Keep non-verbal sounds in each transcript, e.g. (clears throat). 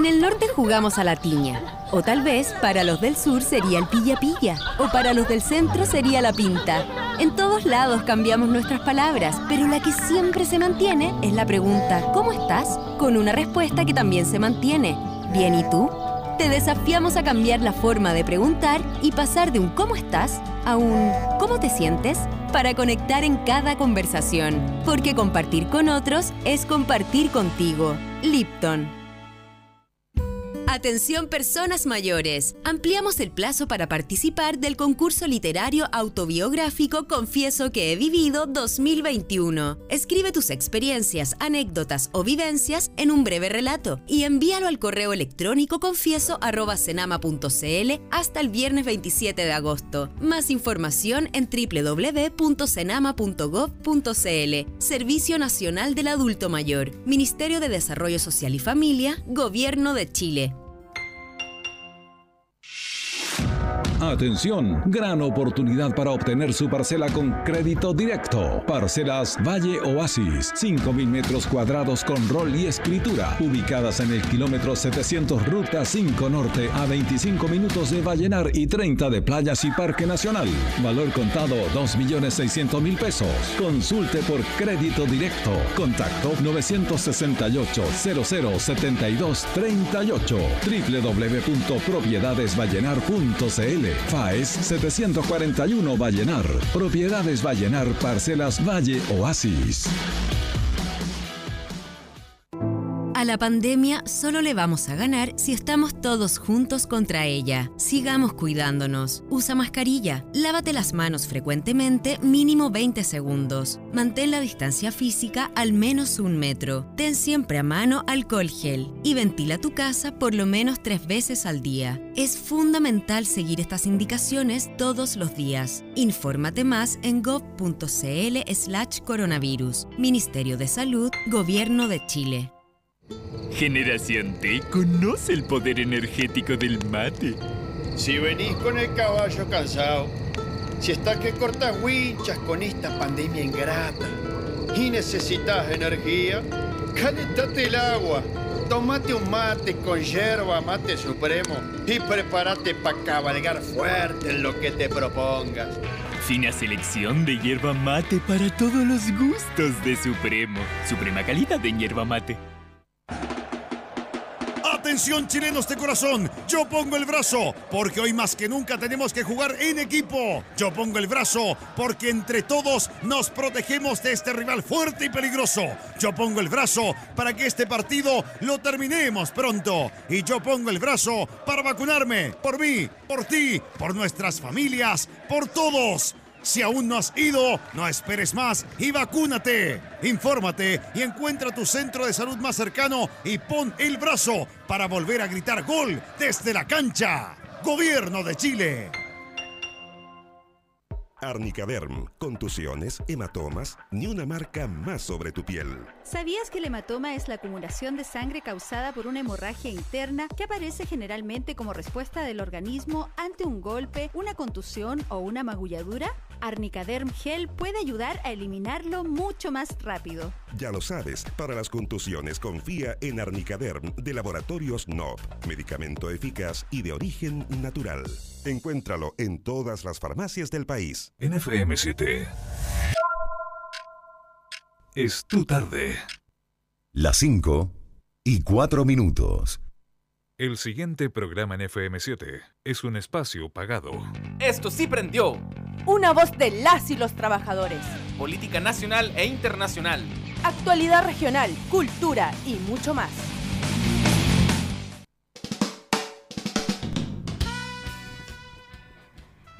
En el norte jugamos a la tiña. O tal vez para los del sur sería el pilla-pilla. O para los del centro sería la pinta. En todos lados cambiamos nuestras palabras, pero la que siempre se mantiene es la pregunta ¿Cómo estás? Con una respuesta que también se mantiene. ¿Bien y tú? Te desafiamos a cambiar la forma de preguntar y pasar de un ¿cómo estás? a un ¿cómo te sientes? para conectar en cada conversación. Porque compartir con otros es compartir contigo. Lipton. Atención personas mayores. Ampliamos el plazo para participar del concurso literario autobiográfico Confieso que he vivido 2021. Escribe tus experiencias, anécdotas o vivencias en un breve relato y envíalo al correo electrónico confieso@senama.cl hasta el viernes 27 de agosto. Más información en www.senama.gov.cl. Servicio Nacional del Adulto Mayor. Ministerio de Desarrollo Social y Familia, Gobierno de Chile. Atención, gran oportunidad para obtener su parcela con crédito directo. Parcelas Valle Oasis, 5.000 metros cuadrados con rol y escritura, ubicadas en el kilómetro 700 Ruta 5 Norte a 25 minutos de Vallenar y 30 de Playas y Parque Nacional. Valor contado 2.600.000 pesos. Consulte por crédito directo. Contacto 968 0072 38 www.propiedadesvallenar.cl FAES 741 Vallenar. Propiedades Vallenar Parcelas Valle Oasis. La pandemia solo le vamos a ganar si estamos todos juntos contra ella. Sigamos cuidándonos. Usa mascarilla. Lávate las manos frecuentemente, mínimo 20 segundos. Mantén la distancia física al menos un metro. Ten siempre a mano alcohol gel. Y ventila tu casa por lo menos tres veces al día. Es fundamental seguir estas indicaciones todos los días. Infórmate más en gov.cl slash coronavirus. Ministerio de Salud, Gobierno de Chile. Generación T conoce el poder energético del mate. Si venís con el caballo cansado, si estás que cortas winchas con esta pandemia ingrata y necesitas energía, calentate el agua, tomate un mate con yerba mate supremo y prepárate para cabalgar fuerte en lo que te propongas. Fina selección de hierba mate para todos los gustos de Supremo. Suprema calidad de hierba mate. Chilenos de corazón, yo pongo el brazo, porque hoy más que nunca tenemos que jugar en equipo. Yo pongo el brazo, porque entre todos nos protegemos de este rival fuerte y peligroso. Yo pongo el brazo para que este partido lo terminemos pronto. Y yo pongo el brazo para vacunarme, por mí, por ti, por nuestras familias, por todos. Si aún no has ido, no esperes más y vacúnate. Infórmate y encuentra tu centro de salud más cercano y pon el brazo para volver a gritar gol desde la cancha. Gobierno de Chile. Arnicaderm, contusiones, hematomas, ni una marca más sobre tu piel. ¿Sabías que el hematoma es la acumulación de sangre causada por una hemorragia interna que aparece generalmente como respuesta del organismo ante un golpe, una contusión o una magulladura? Arnicaderm Gel puede ayudar a eliminarlo mucho más rápido. Ya lo sabes, para las contusiones confía en Arnicaderm de Laboratorios NOP, medicamento eficaz y de origen natural. Encuéntralo en todas las farmacias del país. En FM7. Es tu tarde. Las 5 y 4 minutos. El siguiente programa en FM7 es un espacio pagado. Esto sí prendió. Una voz de las y los trabajadores. Política nacional e internacional. Actualidad regional, cultura y mucho más.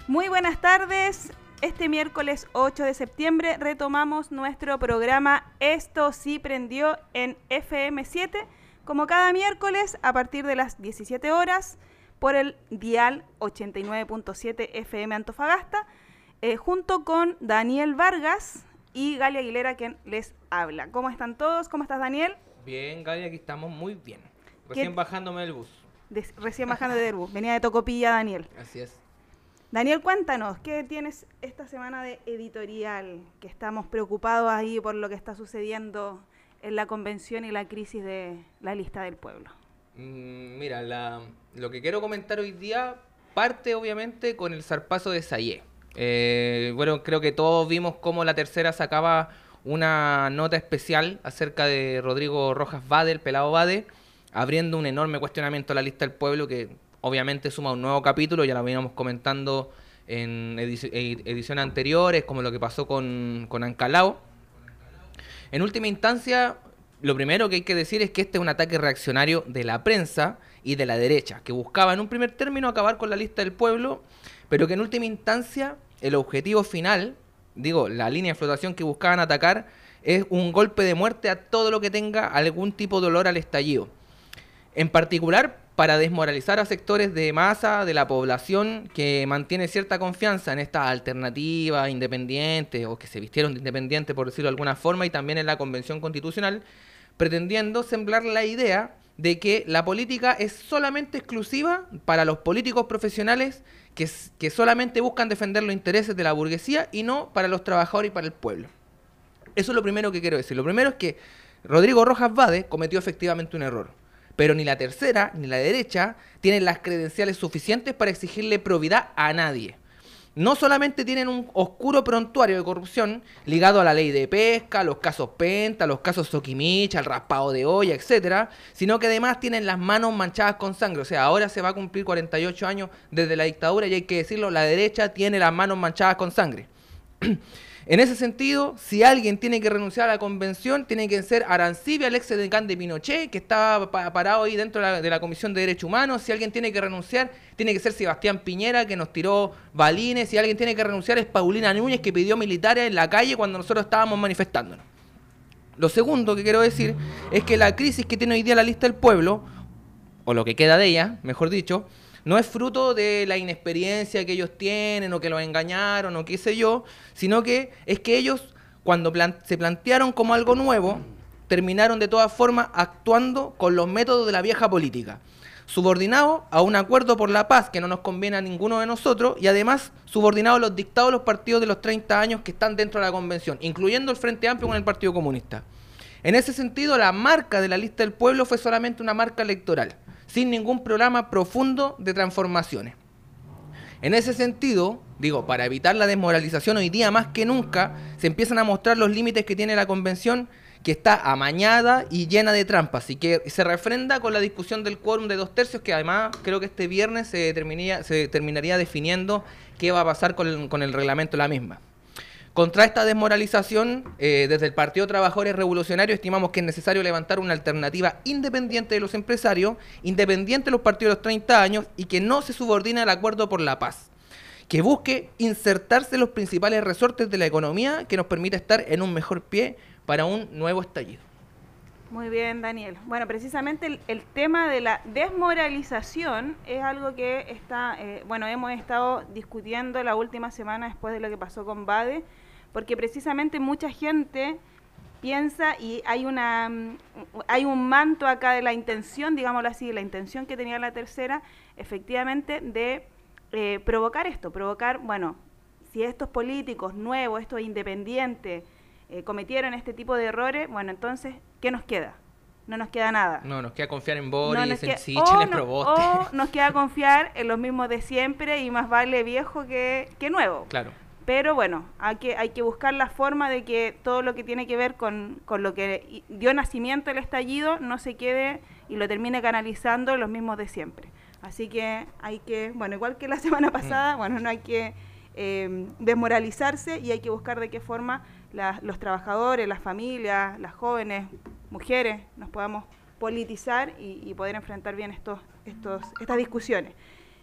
Muy buenas tardes. Este miércoles 8 de septiembre retomamos nuestro programa Esto sí prendió en FM7, como cada miércoles a partir de las 17 horas por el dial 89.7 FM Antofagasta, eh, junto con Daniel Vargas y Galia Aguilera quien les habla. ¿Cómo están todos? ¿Cómo estás Daniel? Bien, Galia, aquí estamos muy bien. Recién bajándome del bus. recién bajando del bus. Venía de Tocopilla, Daniel. Así es. Daniel, cuéntanos, ¿qué tienes esta semana de editorial? Que estamos preocupados ahí por lo que está sucediendo en la convención y la crisis de la lista del pueblo. Mm, mira, la, lo que quiero comentar hoy día parte obviamente con el zarpazo de Sayé. Eh, bueno, creo que todos vimos cómo la tercera sacaba una nota especial acerca de Rodrigo Rojas Bade, el pelado Bade, abriendo un enorme cuestionamiento a la lista del pueblo que obviamente suma un nuevo capítulo, ya lo veníamos comentando en ediciones anteriores, como lo que pasó con, con Ancalao. En última instancia, lo primero que hay que decir es que este es un ataque reaccionario de la prensa y de la derecha, que buscaba en un primer término acabar con la lista del pueblo, pero que en última instancia el objetivo final, digo, la línea de flotación que buscaban atacar, es un golpe de muerte a todo lo que tenga algún tipo de olor al estallido. En particular, para desmoralizar a sectores de masa de la población que mantiene cierta confianza en esta alternativa independiente o que se vistieron de independiente por decirlo de alguna forma y también en la convención constitucional, pretendiendo sembrar la idea de que la política es solamente exclusiva para los políticos profesionales que, que solamente buscan defender los intereses de la burguesía y no para los trabajadores y para el pueblo. Eso es lo primero que quiero decir. Lo primero es que Rodrigo Rojas Vade cometió efectivamente un error pero ni la tercera ni la derecha tienen las credenciales suficientes para exigirle probidad a nadie. No solamente tienen un oscuro prontuario de corrupción ligado a la ley de pesca, los casos Penta, los casos Soquimicha, el raspado de olla, etcétera, sino que además tienen las manos manchadas con sangre. O sea, ahora se va a cumplir 48 años desde la dictadura y hay que decirlo, la derecha tiene las manos manchadas con sangre. (clears throat) En ese sentido, si alguien tiene que renunciar a la convención, tiene que ser Arancibia, el ex decán de Pinochet, que estaba parado ahí dentro de la, Comisión de Derechos Humanos. Si alguien tiene que renunciar, tiene que ser Sebastián Piñera, que nos tiró balines. Si alguien tiene que renunciar, es Paulina Núñez, que pidió militares en la calle cuando nosotros estábamos manifestándonos. Lo segundo que quiero decir es que la crisis que tiene hoy día la lista del pueblo, o lo que queda de ella, mejor dicho, no es fruto de la inexperiencia que ellos tienen o que los engañaron o qué sé yo, sino que es que ellos cuando se plantearon como algo nuevo, terminaron de todas formas actuando con los métodos de la vieja política. Subordinado a un acuerdo por la paz que no nos conviene a ninguno de nosotros y además subordinado a los dictados de los partidos de los 30 años que están dentro de la convención, incluyendo el Frente Amplio con el Partido Comunista. En ese sentido, la marca de la lista del pueblo fue solamente una marca electoral sin ningún programa profundo de transformaciones. En ese sentido, digo, para evitar la desmoralización hoy día más que nunca, se empiezan a mostrar los límites que tiene la convención que está amañada y llena de trampas y que se refrenda con la discusión del quórum de dos tercios que además creo que este viernes se, terminaría, se terminaría definiendo qué va a pasar con con el reglamento la misma. Contra esta desmoralización, eh, desde el Partido Trabajadores Revolucionarios estimamos que es necesario levantar una alternativa independiente de los empresarios, independiente de los partidos de los 30 años y que no se subordine al acuerdo por la paz, que busque insertarse en los principales resortes de la economía que nos permita estar en un mejor pie para un nuevo estallido. Muy bien, Daniel. Bueno, precisamente el, tema de la desmoralización es algo que está, eh, bueno, hemos estado discutiendo la última semana después de lo que pasó con Bade, porque precisamente mucha gente piensa y hay una mm, hay un manto acá de la intención, digámoslo así, la intención que tenía la tercera, efectivamente, de eh, provocar esto, provocar, bueno, si estos políticos nuevos, estos independientes, eh, cometieron este tipo de errores, bueno, entonces, ¿qué nos queda? No nos queda nada. No, nos queda confiar en Boris, en Sichel, en Proboste. O nos queda confiar en los mismos de siempre y más vale viejo que, que nuevo. Claro. Pero bueno, hay que, hay que buscar la forma de que todo lo que tiene que ver con, con lo que dio nacimiento el estallido no se quede y lo termine canalizando los mismos de siempre. Así que hay que, bueno, igual que la (laughs) semana mm. pasada, bueno, no hay que eh, desmoralizarse y hay que buscar de qué forma los trabajadores, las familias, las jóvenes, mujeres, nos podamos politizar y, poder enfrentar bien estos, estos, estas discusiones.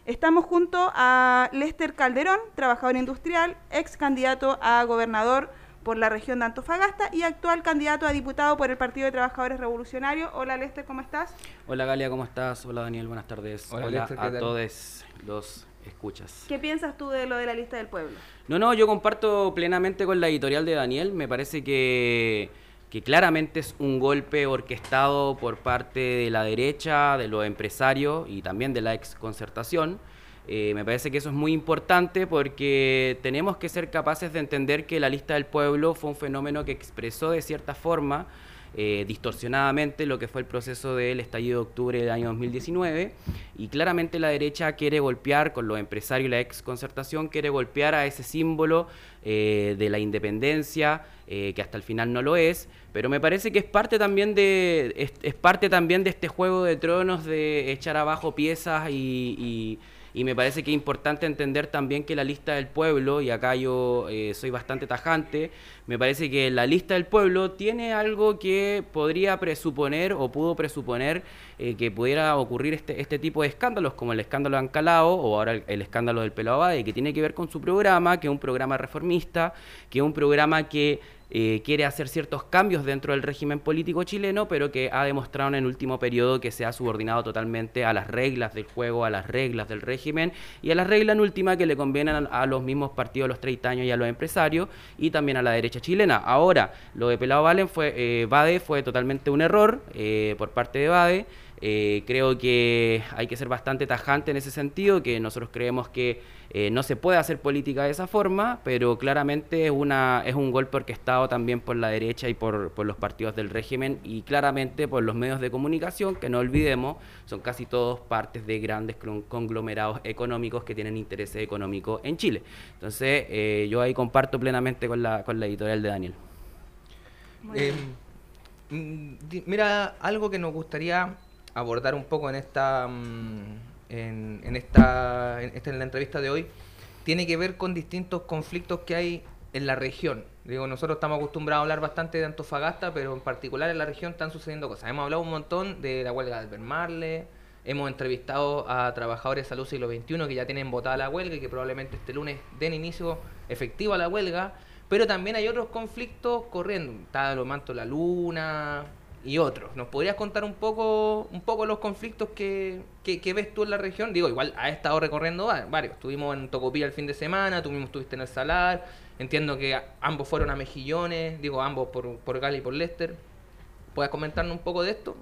Estamos junto a Lester Calderón, trabajador industrial, ex candidato a gobernador por la región de Antofagasta y actual candidato a diputado por el Partido de Trabajadores Revolucionarios. Hola Lester, ¿cómo estás? Hola Galia, ¿cómo estás? Hola Daniel, buenas tardes. Hola, a todos los escuchas. ¿Qué piensas tú de lo de la lista del pueblo? No, no, yo comparto plenamente con la editorial de Daniel. Me parece que, que claramente es un golpe orquestado por parte de la derecha, de los empresarios y también de la ex concertación. Eh, me parece que eso es muy importante porque tenemos que ser capaces de entender que la lista del pueblo fue un fenómeno que expresó de cierta forma eh, distorsionadamente lo que fue el proceso del estallido de octubre del año 2019 y claramente la derecha quiere golpear con los empresarios y la ex concertación, quiere golpear a ese símbolo eh, de la independencia, que hasta el final no lo es, pero me parece que es parte también de, es, parte también de este juego de tronos de echar abajo piezas y y me parece que es importante entender también que la lista del pueblo, y acá yo eh, soy bastante tajante, me parece que la lista del pueblo tiene algo que podría presuponer o pudo presuponer eh, que pudiera ocurrir este, este tipo de escándalos, como el escándalo de Ancalao o ahora el, escándalo del Pelo Abade, que tiene que ver con su programa, que es un programa reformista, que es un programa que eh, quiere hacer ciertos cambios dentro del régimen político chileno, pero que ha demostrado en el último periodo que se ha subordinado totalmente a las reglas del juego, a las reglas del régimen y a las reglas en última que le convienen a, los mismos partidos los 30 años y a los empresarios y también a la derecha chilena. Ahora, lo de Pelado Valen fue, eh, Bade fue totalmente un error eh, por parte de Bade. Eh, creo que hay que ser bastante tajante en ese sentido, que nosotros creemos que eh, no se puede hacer política de esa forma, pero claramente es, una, es un golpe orquestado también por la derecha y por, por los partidos del régimen y claramente por los medios de comunicación, que no olvidemos, son casi todos partes de grandes conglomerados económicos que tienen intereses económicos en Chile. Entonces, eh, yo ahí comparto plenamente con la, con la editorial de Daniel. Mm, mira, algo que nos gustaría abordar un poco en esta, mm, en, esta, en, la entrevista de hoy, tiene que ver con distintos conflictos que hay en la región. Digo, nosotros estamos acostumbrados a hablar bastante de Antofagasta, pero en particular en la región están sucediendo cosas. Hemos hablado un montón de la huelga de Bermarle, hemos entrevistado a trabajadores de salud siglo XXI que ya tienen votada la huelga y que probablemente este lunes den inicio efectivo a la huelga, pero también hay otros conflictos corriendo. Está lo manto la luna, y otros. ¿Nos podrías contar un poco, un poco los conflictos que, que, ves tú en la región? Digo, igual ha estado recorriendo varios. Estuvimos en Tocopilla el fin de semana, tú mismo estuviste en el Salar. Entiendo que ambos fueron a Mejillones, digo, ambos por, por Gali y por Lester. ¿Puedes comentarnos un poco de esto?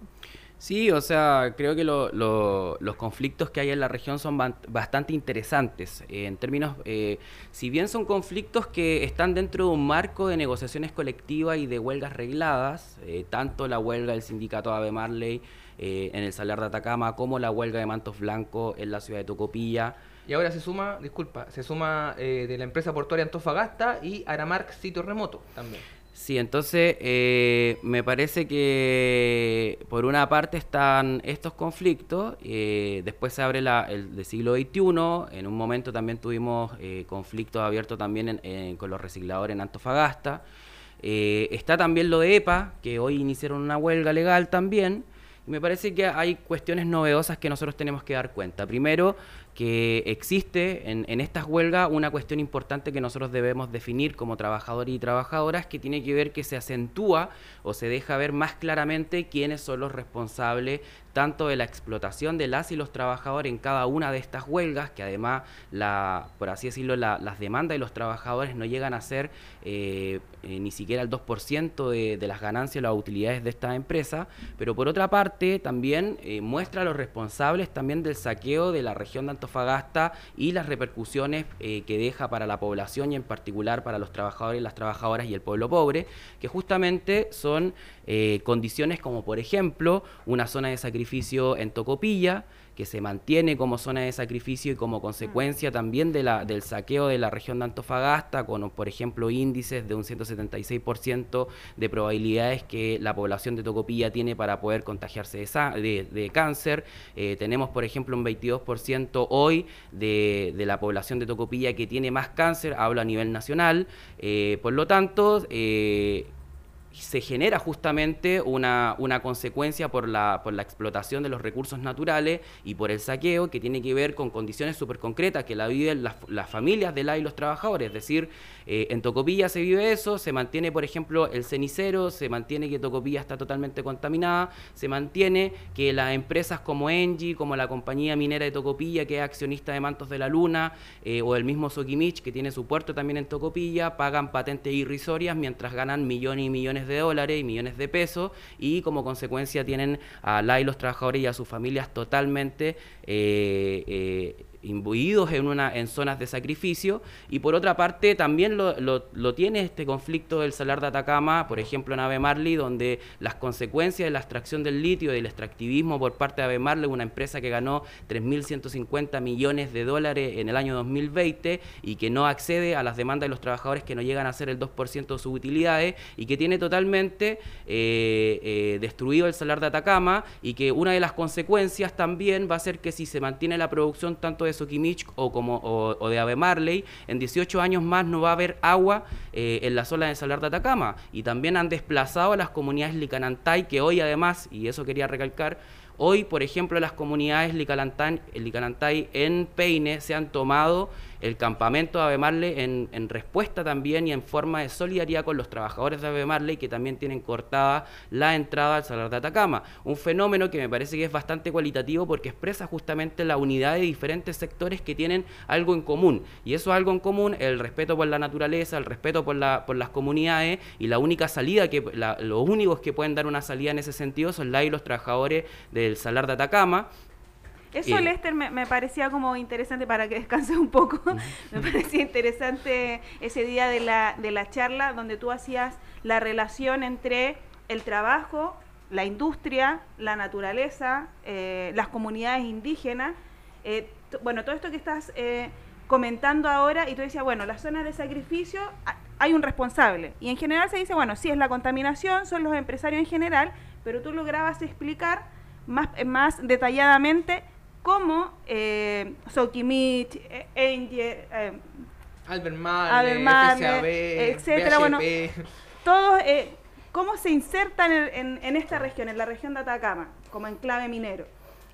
Sí, o sea, creo que los conflictos que hay en la región son bastante interesantes. Eh, en términos, eh, si bien son conflictos que están dentro de un marco de negociaciones colectivas y de huelgas regladas, eh, tanto la huelga del sindicato Ave Marley en el Salar de Atacama como la huelga de Mantos Blancos en la ciudad de Tocopilla. Y ahora se suma, disculpa, se suma de la empresa portuaria Antofagasta y Aramark Sitio Remoto también. Sí, entonces eh, me parece que por una parte están estos conflictos, eh, después se abre la, el del siglo XXI, en un momento también tuvimos eh, conflictos abiertos también con los recicladores en Antofagasta, está también lo de EPA, que hoy iniciaron una huelga legal también, y me parece que hay cuestiones novedosas que nosotros tenemos que dar cuenta. Primero, que existe en, estas huelgas una cuestión importante que nosotros debemos definir como trabajadores y trabajadoras que tiene que ver que se acentúa o se deja ver más claramente quiénes son los responsables tanto de la explotación de las y los trabajadores en cada una de estas huelgas, que además, la, por así decirlo, las demandas de los trabajadores no llegan a ser eh, eh, ni siquiera el 2% de, de, las ganancias o las utilidades de esta empresa, pero por otra parte también eh, muestra a los responsables también del saqueo de la región de Antofagasta y las repercusiones que deja para la población y en particular para los trabajadores, las trabajadoras y el pueblo pobre, que justamente son condiciones como por ejemplo una zona de sacrificio en Tocopilla, que se mantiene como zona de sacrificio y como consecuencia también de la, del saqueo de la región de Antofagasta, con, por ejemplo, índices de un 176% de probabilidades que la población de Tocopilla tiene para poder contagiarse de, de, cáncer. Eh, tenemos, por ejemplo, un 22% hoy de, de, la población de Tocopilla que tiene más cáncer, hablo a nivel nacional. Eh, por lo tanto, eh, se genera justamente una, una consecuencia por la, por la explotación de los recursos naturales y por el saqueo que tiene que ver con condiciones súper concretas que la viven las, las, familias de la y los trabajadores. Es decir, eh, en Tocopilla se vive eso, se mantiene, por ejemplo, el cenicero, se mantiene que Tocopilla está totalmente contaminada, se mantiene que las empresas como Engie, como la compañía minera de Tocopilla, que es accionista de Mantos de la Luna, eh, o el mismo Sokimich, que tiene su puerto también en Tocopilla, pagan patentes irrisorias mientras ganan millones y millones de dólares y millones de pesos, y como consecuencia tienen a la y los trabajadores y a sus familias totalmente... Eh, imbuidos en, una, en zonas de sacrificio. Y por otra parte también lo, tiene este conflicto del salar de Atacama, por ejemplo en Ave Marley, donde las consecuencias de la extracción del litio y del extractivismo por parte de Ave Marley, una empresa que ganó 3.150 millones de dólares en el año 2020 y que no accede a las demandas de los trabajadores que no llegan a ser el 2% de sus utilidades y que tiene totalmente eh, eh, destruido el salar de Atacama y que una de las consecuencias también va a ser que si se mantiene la producción tanto de Soquimich o, como, o, de Ave Marley, en 18 años más no va a haber agua eh, en la zona de Salar de Atacama. Y también han desplazado a las comunidades Licanantay, que hoy además, y eso quería recalcar, Hoy, por ejemplo, las comunidades Licanantay en Peine se han tomado el campamento de Ave Marley en, respuesta también y en forma de solidaridad con los trabajadores de Ave Marley que también tienen cortada la entrada al Salar de Atacama. Un fenómeno que me parece que es bastante cualitativo porque expresa justamente la unidad de diferentes sectores que tienen algo en común. Y eso algo en común, el respeto por la naturaleza, el respeto por, la, por las comunidades y la única salida, que los únicos que pueden dar una salida en ese sentido son la y los trabajadores del Salar de Atacama eso, Lester, me, parecía como interesante para que (laughs) descanses un poco. (laughs) me parecía interesante ese día de la, de la charla donde tú hacías la relación entre el trabajo, la industria, la naturaleza, eh, las comunidades indígenas. Eh, bueno, todo esto que estás eh, comentando ahora, y tú decías, bueno, las zonas de sacrificio hay un responsable. Y en general se dice, bueno, sí es la contaminación, son los empresarios en general, pero tú lograbas explicar más, más detalladamente como eh, Sokimich, eh, Angel, eh, Albert Marle, etcétera. Bueno, todos, eh, ¿cómo se insertan en, en, esta región, en la región de Atacama, como enclave minero?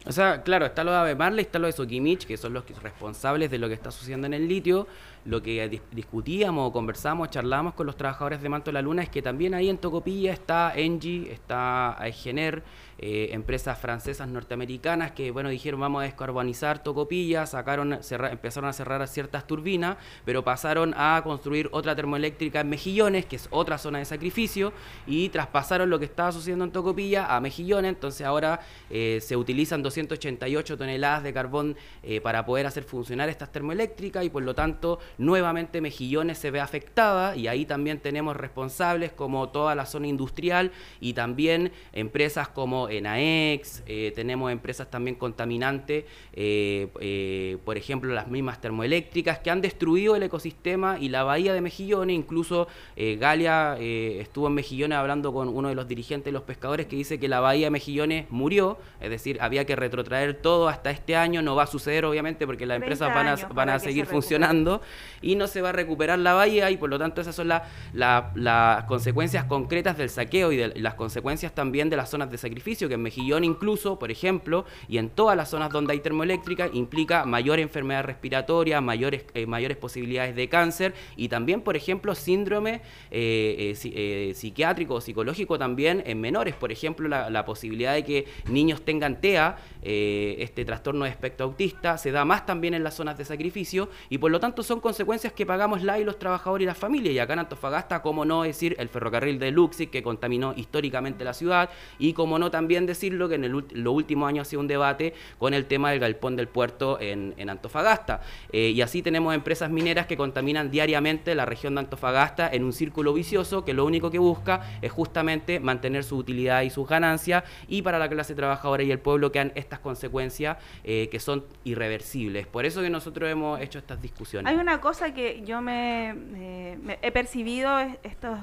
O sea, claro, está lo de Ave Marley, está lo de Sokimich, que son los responsables de lo que está sucediendo en el litio. Lo que discutíamos, conversamos, charlamos con los trabajadores de Manto de la Luna es que también ahí en Tocopilla está Engie, está Aigener, eh, empresas francesas norteamericanas que bueno dijeron vamos a descarbonizar Tocopilla, sacaron, empezaron a cerrar ciertas turbinas, pero pasaron a construir otra termoeléctrica en Mejillones, que es otra zona de sacrificio, y traspasaron lo que estaba sucediendo en Tocopilla a Mejillones, entonces ahora eh, se utilizan 288 toneladas de carbón eh, para poder hacer funcionar estas termoeléctricas y por lo tanto nuevamente Mejillones se ve afectada y ahí también tenemos responsables como toda la zona industrial y también empresas como ENAEX, eh, tenemos empresas también contaminantes, eh, por ejemplo las mismas termoeléctricas que han destruido el ecosistema y la bahía de Mejillones, incluso Galia estuvo en Mejillones hablando con uno de los dirigentes de los pescadores que dice que la bahía de Mejillones murió, es decir, había que retrotraer todo hasta este año, no va a suceder obviamente porque las empresas van a, van a seguir funcionando y no se va a recuperar la bahía y por lo tanto esas son las consecuencias concretas del saqueo y de, las consecuencias también de las zonas de sacrificio que en Mejillón incluso, por ejemplo, y en todas las zonas donde hay termoeléctrica, implica mayor enfermedad respiratoria, mayores, eh, mayores posibilidades de cáncer y también, por ejemplo, síndrome eh, eh, psiquiátrico o psicológico también en menores. Por ejemplo, la, posibilidad de que niños tengan TEA, este trastorno de espectro autista, se da más también en las zonas de sacrificio y por lo tanto son consecuencias que pagamos la y los trabajadores y las familias. Y acá en Antofagasta, como no decir el ferrocarril de Luxi que contaminó históricamente la ciudad y como no también decirlo que en los últimos años ha sido un debate con el tema del galpón del puerto en, Antofagasta. Eh, y así tenemos empresas mineras que contaminan diariamente la región de Antofagasta en un círculo vicioso que lo único que busca es justamente mantener su utilidad y sus ganancias y para la clase trabajadora y el pueblo quedan estas consecuencias eh, que son irreversibles. Por eso que nosotros hemos hecho estas discusiones. Hay una cosa que yo me, he percibido estos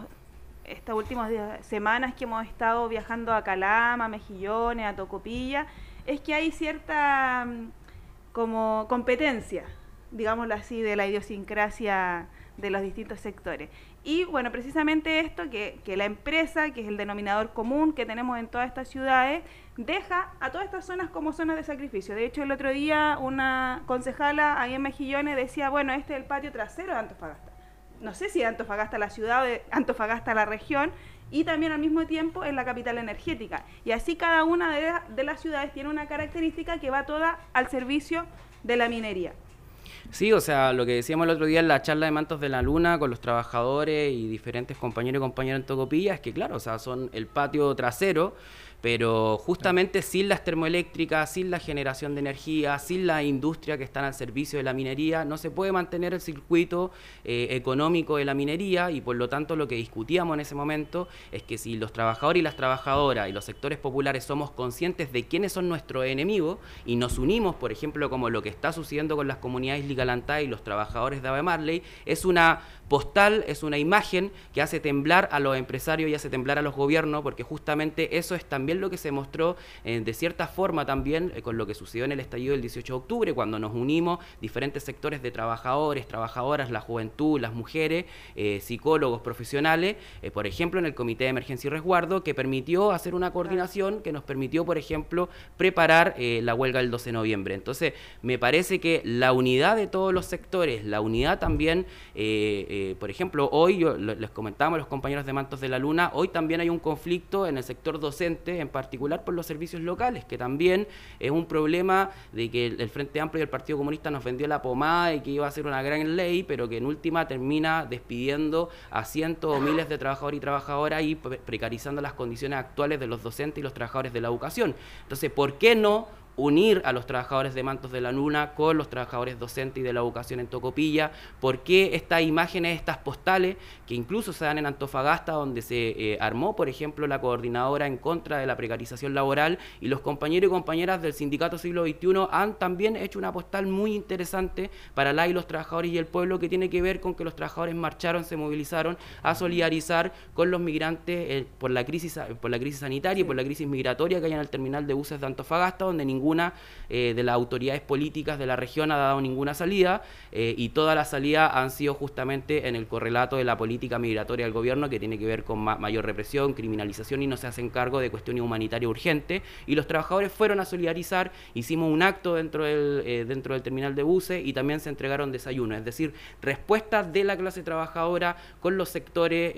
estas últimas semanas que hemos estado viajando a Calama, a Mejillones, a Tocopilla, es que hay cierta mm, como competencia, digámoslo así, de la idiosincrasia de los distintos sectores. Y bueno, precisamente esto, que, que, la empresa, que es el denominador común que tenemos en todas estas ciudades, deja a todas estas zonas como zonas de sacrificio. De hecho, el otro día una concejala ahí en Mejillones decía, bueno, este es el patio trasero de Antofagasta no sé si Antofagasta la ciudad o Antofagasta la región, y también al mismo tiempo es la capital energética. Y así cada una de, las ciudades tiene una característica que va toda al servicio de la minería. Sí, o sea, lo que decíamos el otro día en la charla de Mantos de la Luna con los trabajadores y diferentes compañeros y compañeras en Tocopilla es que, claro, o sea, son el patio trasero pero justamente sin las termoeléctricas, sin la generación de energía, sin la industria que están al servicio de la minería, no se puede mantener el circuito eh, económico de la minería y por lo tanto lo que discutíamos en ese momento es que si los trabajadores y las trabajadoras y los sectores populares somos conscientes de quiénes son nuestros enemigos y nos unimos, por ejemplo, como lo que está sucediendo con las comunidades Ligalantá y los trabajadores de Ave Marley, es una postal, es una imagen que hace temblar a los empresarios y hace temblar a los gobiernos, porque justamente eso es también lo que se mostró eh, de cierta forma también eh, con lo que sucedió en el estallido del 18 de octubre, cuando nos unimos diferentes sectores de trabajadores, trabajadoras, la juventud, las mujeres, eh, psicólogos, profesionales, por ejemplo, en el Comité de Emergencia y Resguardo, que permitió hacer una coordinación que nos permitió, por ejemplo, preparar la huelga del 12 de noviembre. Entonces, me parece que la unidad de todos los sectores, la unidad también, eh, por ejemplo, hoy les comentamos a los compañeros de Mantos de la Luna, hoy también hay un conflicto en el sector docente, en particular por los servicios locales, que también es un problema de que el, Frente Amplio y el Partido Comunista nos vendió la pomada y que iba a ser una gran ley, pero que en última termina despidiendo a cientos o miles de trabajadores y trabajadoras y precarizando las condiciones actuales de los docentes y los trabajadores de la educación. Entonces, ¿por qué no unir a los trabajadores de Mantos de la Luna con los trabajadores docentes y de la educación en Tocopilla, por qué estas imágenes, estas postales, que incluso se dan en Antofagasta, donde se eh, armó, por ejemplo, la coordinadora en contra de la precarización laboral, y los compañeros y compañeras del Sindicato Siglo XXI han también hecho una postal muy interesante para la y los trabajadores y el pueblo, que tiene que ver con que los trabajadores marcharon, se movilizaron a solidarizar con los migrantes eh, por, la crisis, por la crisis sanitaria y por la crisis migratoria que hay en el terminal de buses de Antofagasta, donde ningún ninguna eh, de las autoridades políticas de la región ha dado ninguna salida eh, y todas las salidas han sido justamente en el correlato de la política migratoria del gobierno que tiene que ver con mayor represión, criminalización y no se hacen cargo de cuestiones humanitarias urgentes. Y los trabajadores fueron a solidarizar, hicimos un acto dentro del, eh, dentro del terminal de buses y también se entregaron desayunos, es decir, respuestas de la clase trabajadora con los sectores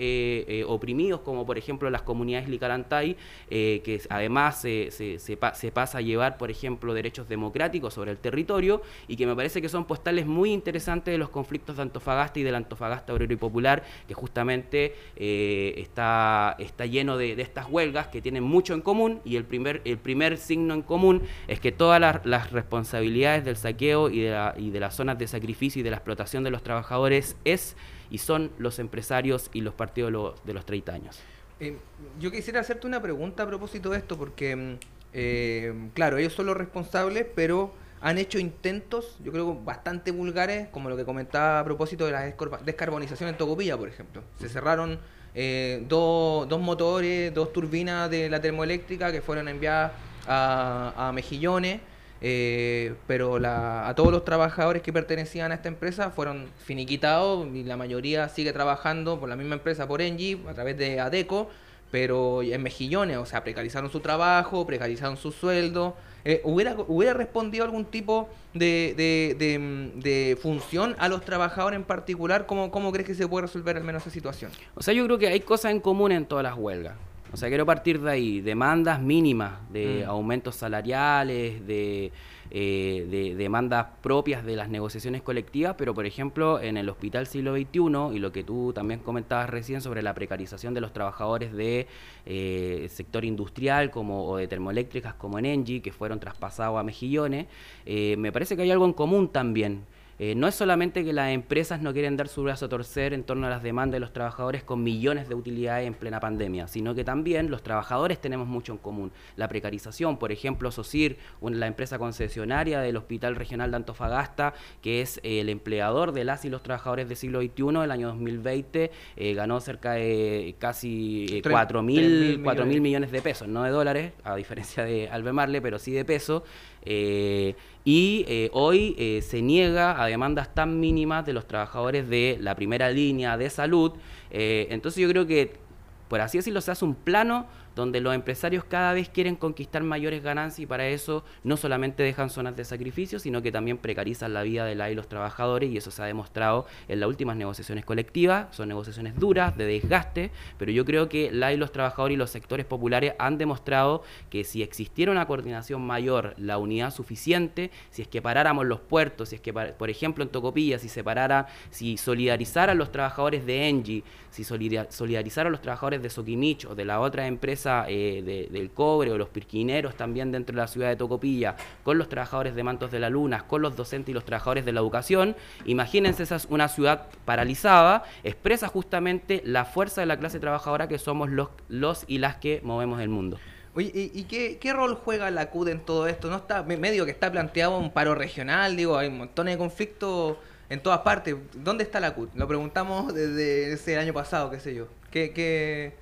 oprimidos como por ejemplo las comunidades Licarantay que además se, se, se pasa a llevar por ejemplo ejemplo, derechos democráticos sobre el territorio y que me parece que son postales muy interesantes de los conflictos de Antofagasta y del Antofagasta Obrero y Popular, que justamente eh, está, está lleno de, estas huelgas que tienen mucho en común y el primer, el primer signo en común es que todas las, responsabilidades del saqueo y de, y de las zonas de sacrificio y de la explotación de los trabajadores es y son los empresarios y los partidos de, los, de los 30 años. Eh, yo quisiera hacerte una pregunta a propósito de esto, porque mm, eh, claro, ellos son los responsables, pero han hecho intentos, yo creo, bastante vulgares, como lo que comentaba a propósito de la descarbonización en Tocopilla, por ejemplo. Se cerraron eh, dos, motores, dos turbinas de la termoeléctrica que fueron enviadas a, Mejillones, eh, pero a todos los trabajadores que pertenecían a esta empresa fueron finiquitados y la mayoría sigue trabajando por la misma empresa, por Engie, a través de ADECO pero en mejillones, o sea, precarizaron su trabajo, precarizaron su sueldo. Eh, ¿hubiera, ¿Hubiera respondido algún tipo de, de, función a los trabajadores en particular? ¿Cómo, ¿Cómo crees que se puede resolver al menos esa situación? O sea, yo creo que hay cosas en común en todas las huelgas. O sea, quiero partir de ahí, demandas mínimas de mm. aumentos salariales, de eh, de demandas propias de las negociaciones colectivas, pero por ejemplo en el Hospital Siglo XXI y lo que tú también comentabas recién sobre la precarización de los trabajadores de eh, sector industrial como, o de termoeléctricas como en Engie, que fueron traspasados a mejillones, eh, me parece que hay algo en común también eh, no es solamente que las empresas no quieren dar su brazo a torcer en torno a las demandas de los trabajadores con millones de utilidades en plena pandemia, sino que también los trabajadores tenemos mucho en común. La precarización, por ejemplo, SOCIR, la empresa concesionaria del Hospital Regional de Antofagasta, que es el empleador de las y los trabajadores del siglo XXI, el año 2020 eh, ganó cerca de casi 4 mil millones. de pesos, no de dólares, a diferencia de Albemarle, pero sí de pesos. Eh, y eh, hoy eh, se niega a demandas tan mínimas de los trabajadores de la primera línea de salud. entonces yo creo que, por así decirlo, se hace un plano donde los empresarios cada vez quieren conquistar mayores ganancias y para eso no solamente dejan zonas de sacrificio, sino que también precarizan la vida de la y los trabajadores y eso se ha demostrado en las últimas negociaciones colectivas, son negociaciones duras, de desgaste, pero yo creo que la y los trabajadores y los sectores populares han demostrado que si existiera una coordinación mayor, la unidad suficiente, si es que paráramos los puertos, si es que, por ejemplo, en Tocopilla, si se parara, si solidarizaran los trabajadores de Engie, si solidarizaran los trabajadores de Soquimich o de la otra empresa eh, del cobre o los pirquineros también dentro de la ciudad de Tocopilla, con los trabajadores de Mantos de la Luna, con los docentes y los trabajadores de la educación, imagínense esa es una ciudad paralizada, expresa justamente la fuerza de la clase trabajadora que somos los, los y las que movemos el mundo. Oye, ¿y, qué, qué, rol juega la CUD en todo esto? ¿No está medio que está planteado un paro regional? Digo, hay montones de conflictos en todas partes. ¿Dónde está la CUT? Lo preguntamos desde ese año pasado, qué sé yo. ¿Qué, qué...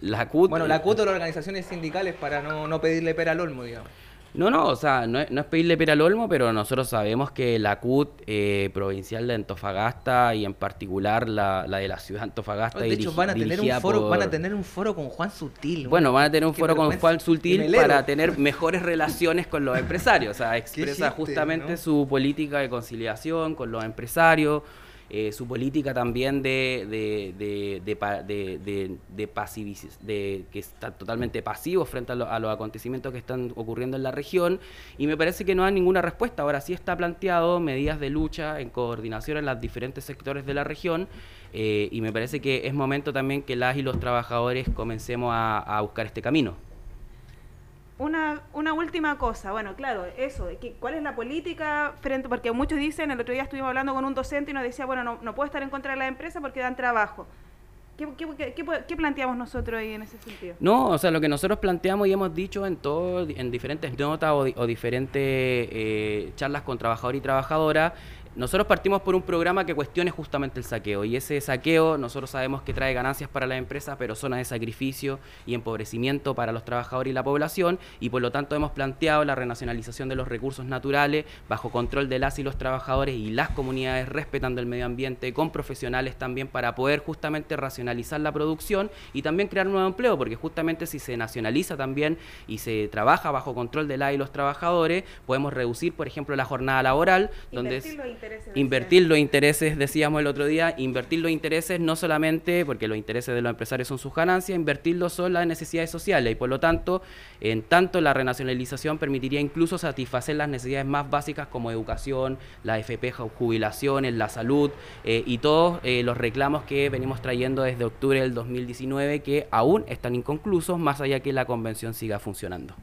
La CUT... Bueno, la CUT o las organizaciones sindicales para no, no pedirle pera al olmo, digamos. No, no, o sea, no es, no es pedirle pera al olmo, pero nosotros sabemos que la CUT eh, provincial de Antofagasta y en particular la, la de la ciudad de Antofagasta. de hecho, van a, tener un foro, van a tener un foro con Juan Sutil. Bueno, van a tener un foro con Juan Sutil para tener mejores relaciones con los (laughs) empresarios. O sea, expresa justamente su política de conciliación con los empresarios. Eh, su política también de, de, de, de, de que está totalmente pasivo frente a, los acontecimientos que están ocurriendo en la región y me parece que no hay ninguna respuesta. Ahora sí está planteado medidas de lucha en coordinación en los diferentes sectores de la región eh, y me parece que es momento también que las y los trabajadores comencemos a buscar este camino una, una última cosa, bueno, claro, eso, ¿cuál es la política frente? Porque muchos dicen, el otro día estuvimos hablando con un docente y nos decía, bueno, no, no puedo estar en contra de la empresa porque dan trabajo. ¿Qué, qué, planteamos nosotros ahí en ese sentido? No, o sea, lo que nosotros planteamos y hemos dicho en todo, en diferentes notas o, o diferentes eh, charlas con trabajador y trabajadora, nosotros partimos por un programa que cuestione justamente el saqueo y ese saqueo nosotros sabemos que trae ganancias para la empresa, pero zona de sacrificio y empobrecimiento para los trabajadores y la población y por lo tanto hemos planteado la renacionalización de los recursos naturales bajo control de las y los trabajadores y las comunidades respetando el medio ambiente con profesionales también para poder justamente racionalizar la producción y también crear un nuevo empleo, porque justamente si se nacionaliza también y se trabaja bajo control de la y los trabajadores, podemos reducir, por ejemplo, la jornada laboral, donde Invertir los intereses, decíamos el otro día, invertir los intereses no solamente porque los intereses de los empresarios son sus ganancias, invertirlos son las necesidades sociales y por lo tanto, en tanto la renacionalización permitiría incluso satisfacer las necesidades más básicas como educación, la FP, jubilaciones, la salud eh, y todos eh, los reclamos que venimos trayendo desde octubre del 2019 que aún están inconclusos, más allá que la convención siga funcionando.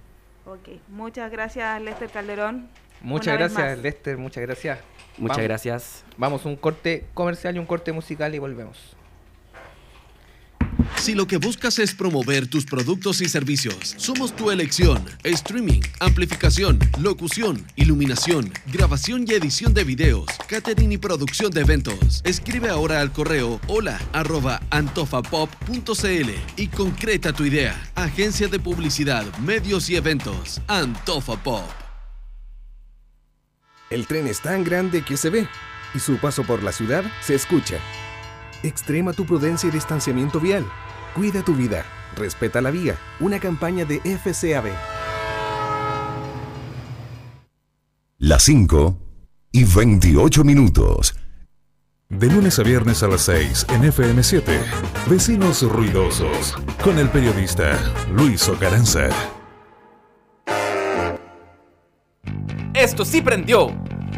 Ok, muchas gracias Lester Calderón. Muchas gracias Lester, muchas gracias. Muchas gracias. Vamos, un corte comercial y un corte musical y volvemos. Si lo que buscas es promover tus productos y servicios, somos tu elección. Streaming, amplificación, locución, iluminación, grabación y edición de videos, catering y producción de eventos. Escribe ahora al correo hola arroba antofapop.cl y concreta tu idea. Agencia de Publicidad, Medios y Eventos. Antofa Pop. El tren es tan grande que se ve y su paso por la ciudad se escucha. Extrema tu prudencia y distanciamiento vial. Cuida tu vida. Respeta la vía. Una campaña de FCAB. Las 5 y 28 minutos. De lunes a viernes a las 6 en FM7. Vecinos ruidosos. Con el periodista Luis Ocaranza. Esto sí prendió.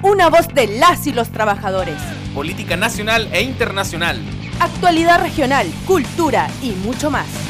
Una voz de las y los trabajadores. Política nacional e internacional. Actualidad regional, cultura y mucho más.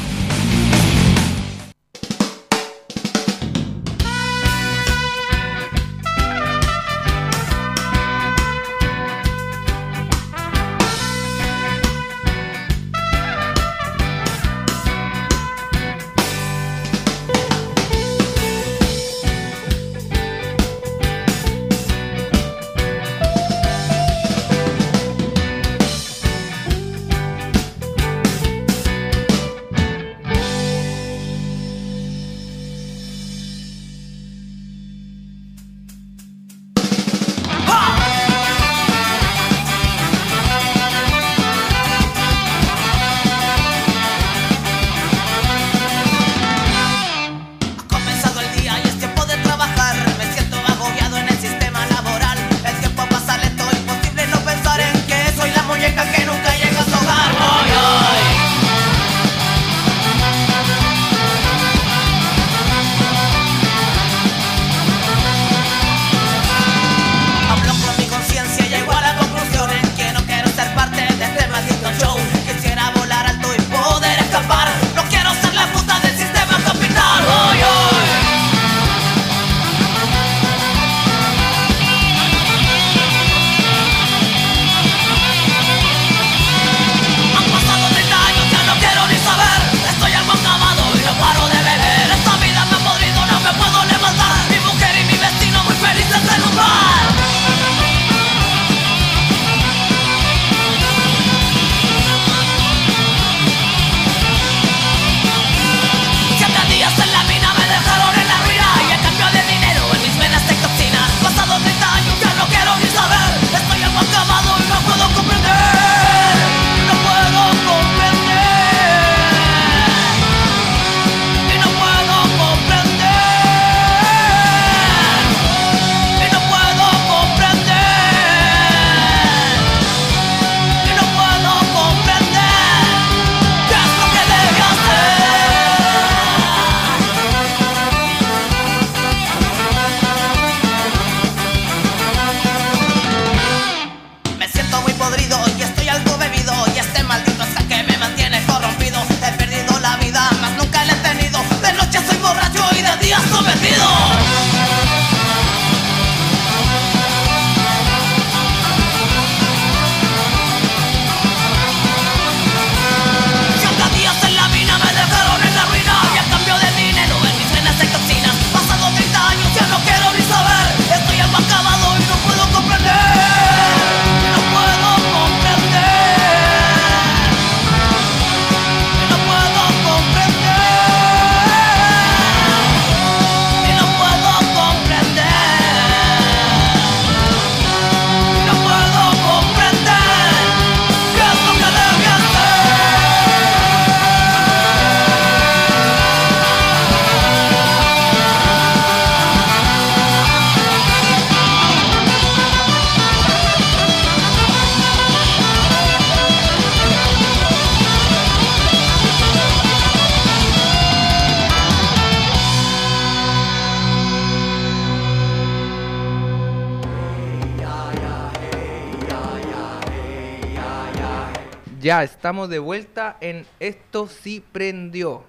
Ya estamos de vuelta en Esto sí prendió.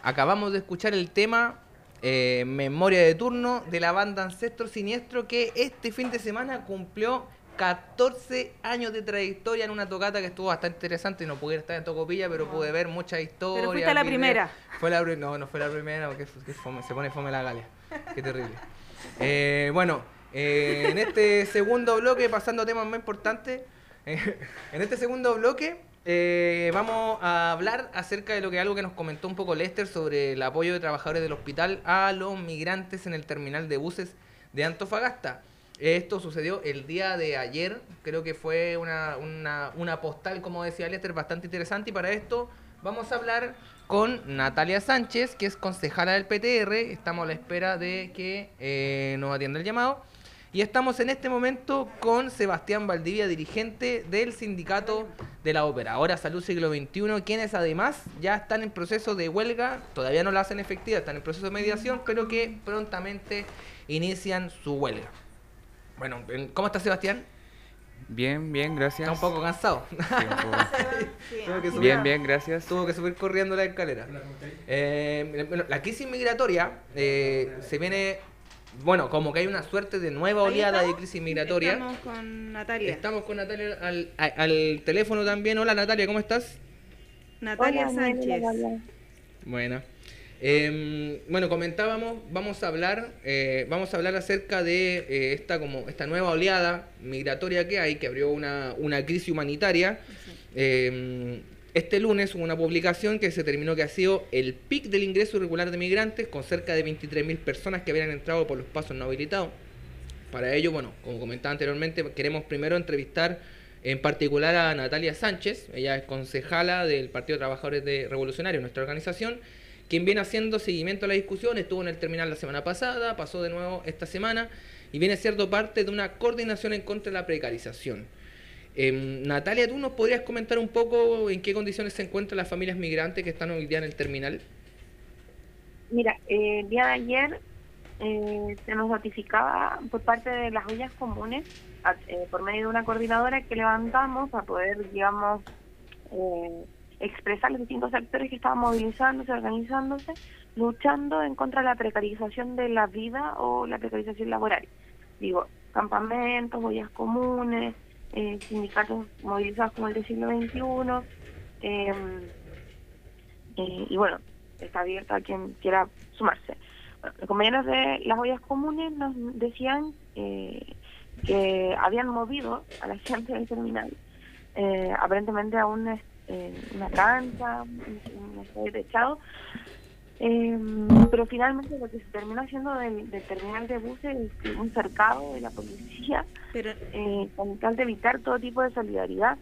Acabamos de escuchar el tema eh, Memoria de turno de la banda Ancestro Siniestro que este fin de semana cumplió 14 años de trayectoria en una tocata que estuvo bastante interesante. No pude estar en Tocopilla, pero pude ver muchas historias. Pero fuiste la primera. Fue la, no, no fue la primera porque se pone fome la galia. Qué terrible. Eh, bueno, eh, en este segundo bloque, pasando a temas más importantes, en este segundo bloque eh, vamos a hablar acerca de lo que algo que nos comentó un poco Lester sobre el apoyo de trabajadores del hospital a los migrantes en el terminal de buses de Antofagasta. Esto sucedió el día de ayer, creo que fue una, una, postal, como decía Lester, bastante interesante y para esto vamos a hablar con Natalia Sánchez, que es concejala del PTR, estamos a la espera de que eh, nos atienda el llamado. Y estamos en este momento con Sebastián Valdivia, dirigente del sindicato de la ópera, ahora Salud Siglo XXI, quienes además ya están en proceso de huelga, todavía no la hacen efectiva, están en proceso de mediación, pero que prontamente inician su huelga. Bueno, ¿cómo está Sebastián? Bien, bien, gracias. Está un poco cansado. (laughs) bien, bien, gracias. Tuvo que subir corriendo la escalera. Eh, la crisis migratoria eh, se viene bueno, como que hay una suerte de nueva oleada de crisis migratoria. Estamos con Natalia. Estamos con Natalia al, teléfono también. Hola Natalia, ¿cómo estás? Natalia Sánchez. Bueno. Em, bueno, comentábamos, vamos a hablar, eh, vamos a hablar acerca de eh, esta como esta nueva oleada migratoria que hay, que abrió una, una crisis humanitaria. Este lunes hubo una publicación que se terminó que ha sido el pic del ingreso irregular de migrantes, con cerca de 23.000 personas que habían entrado por los pasos no habilitados. Para ello, bueno, como comentaba anteriormente, queremos primero entrevistar en particular a Natalia Sánchez, ella es concejala del Partido de Trabajadores de Revolucionarios, nuestra organización, quien viene haciendo seguimiento a la discusión, estuvo en el terminal la semana pasada, pasó de nuevo esta semana y viene siendo parte de una coordinación en contra de la precarización. Em, Natalia, ¿tú nos podrías comentar un poco en qué condiciones se encuentran las familias migrantes que están hoy día en el terminal? Mira, eh, el día de ayer eh, se nos notificaba por parte de las ollas comunes, eh, por medio de una coordinadora que levantamos para poder, digamos, expresar los distintos sectores que estaban movilizándose, organizándose, luchando en contra de la precarización de la vida o la precarización laboral. Digo, campamentos, ollas comunes, eh, sindicatos movilizados como el del siglo XXI. Em, eh, y bueno, está abierto a quien quiera sumarse. los compañeros de las ollas comunes nos decían eh, que habían movido a la (laughs) gente del terminal aparentemente a una, una cancha, un, estadio techado, eh, pero finalmente lo que se terminó haciendo del, terminal de buses es un cercado de la policía pero, eh, con tal de evitar todo tipo de solidaridad.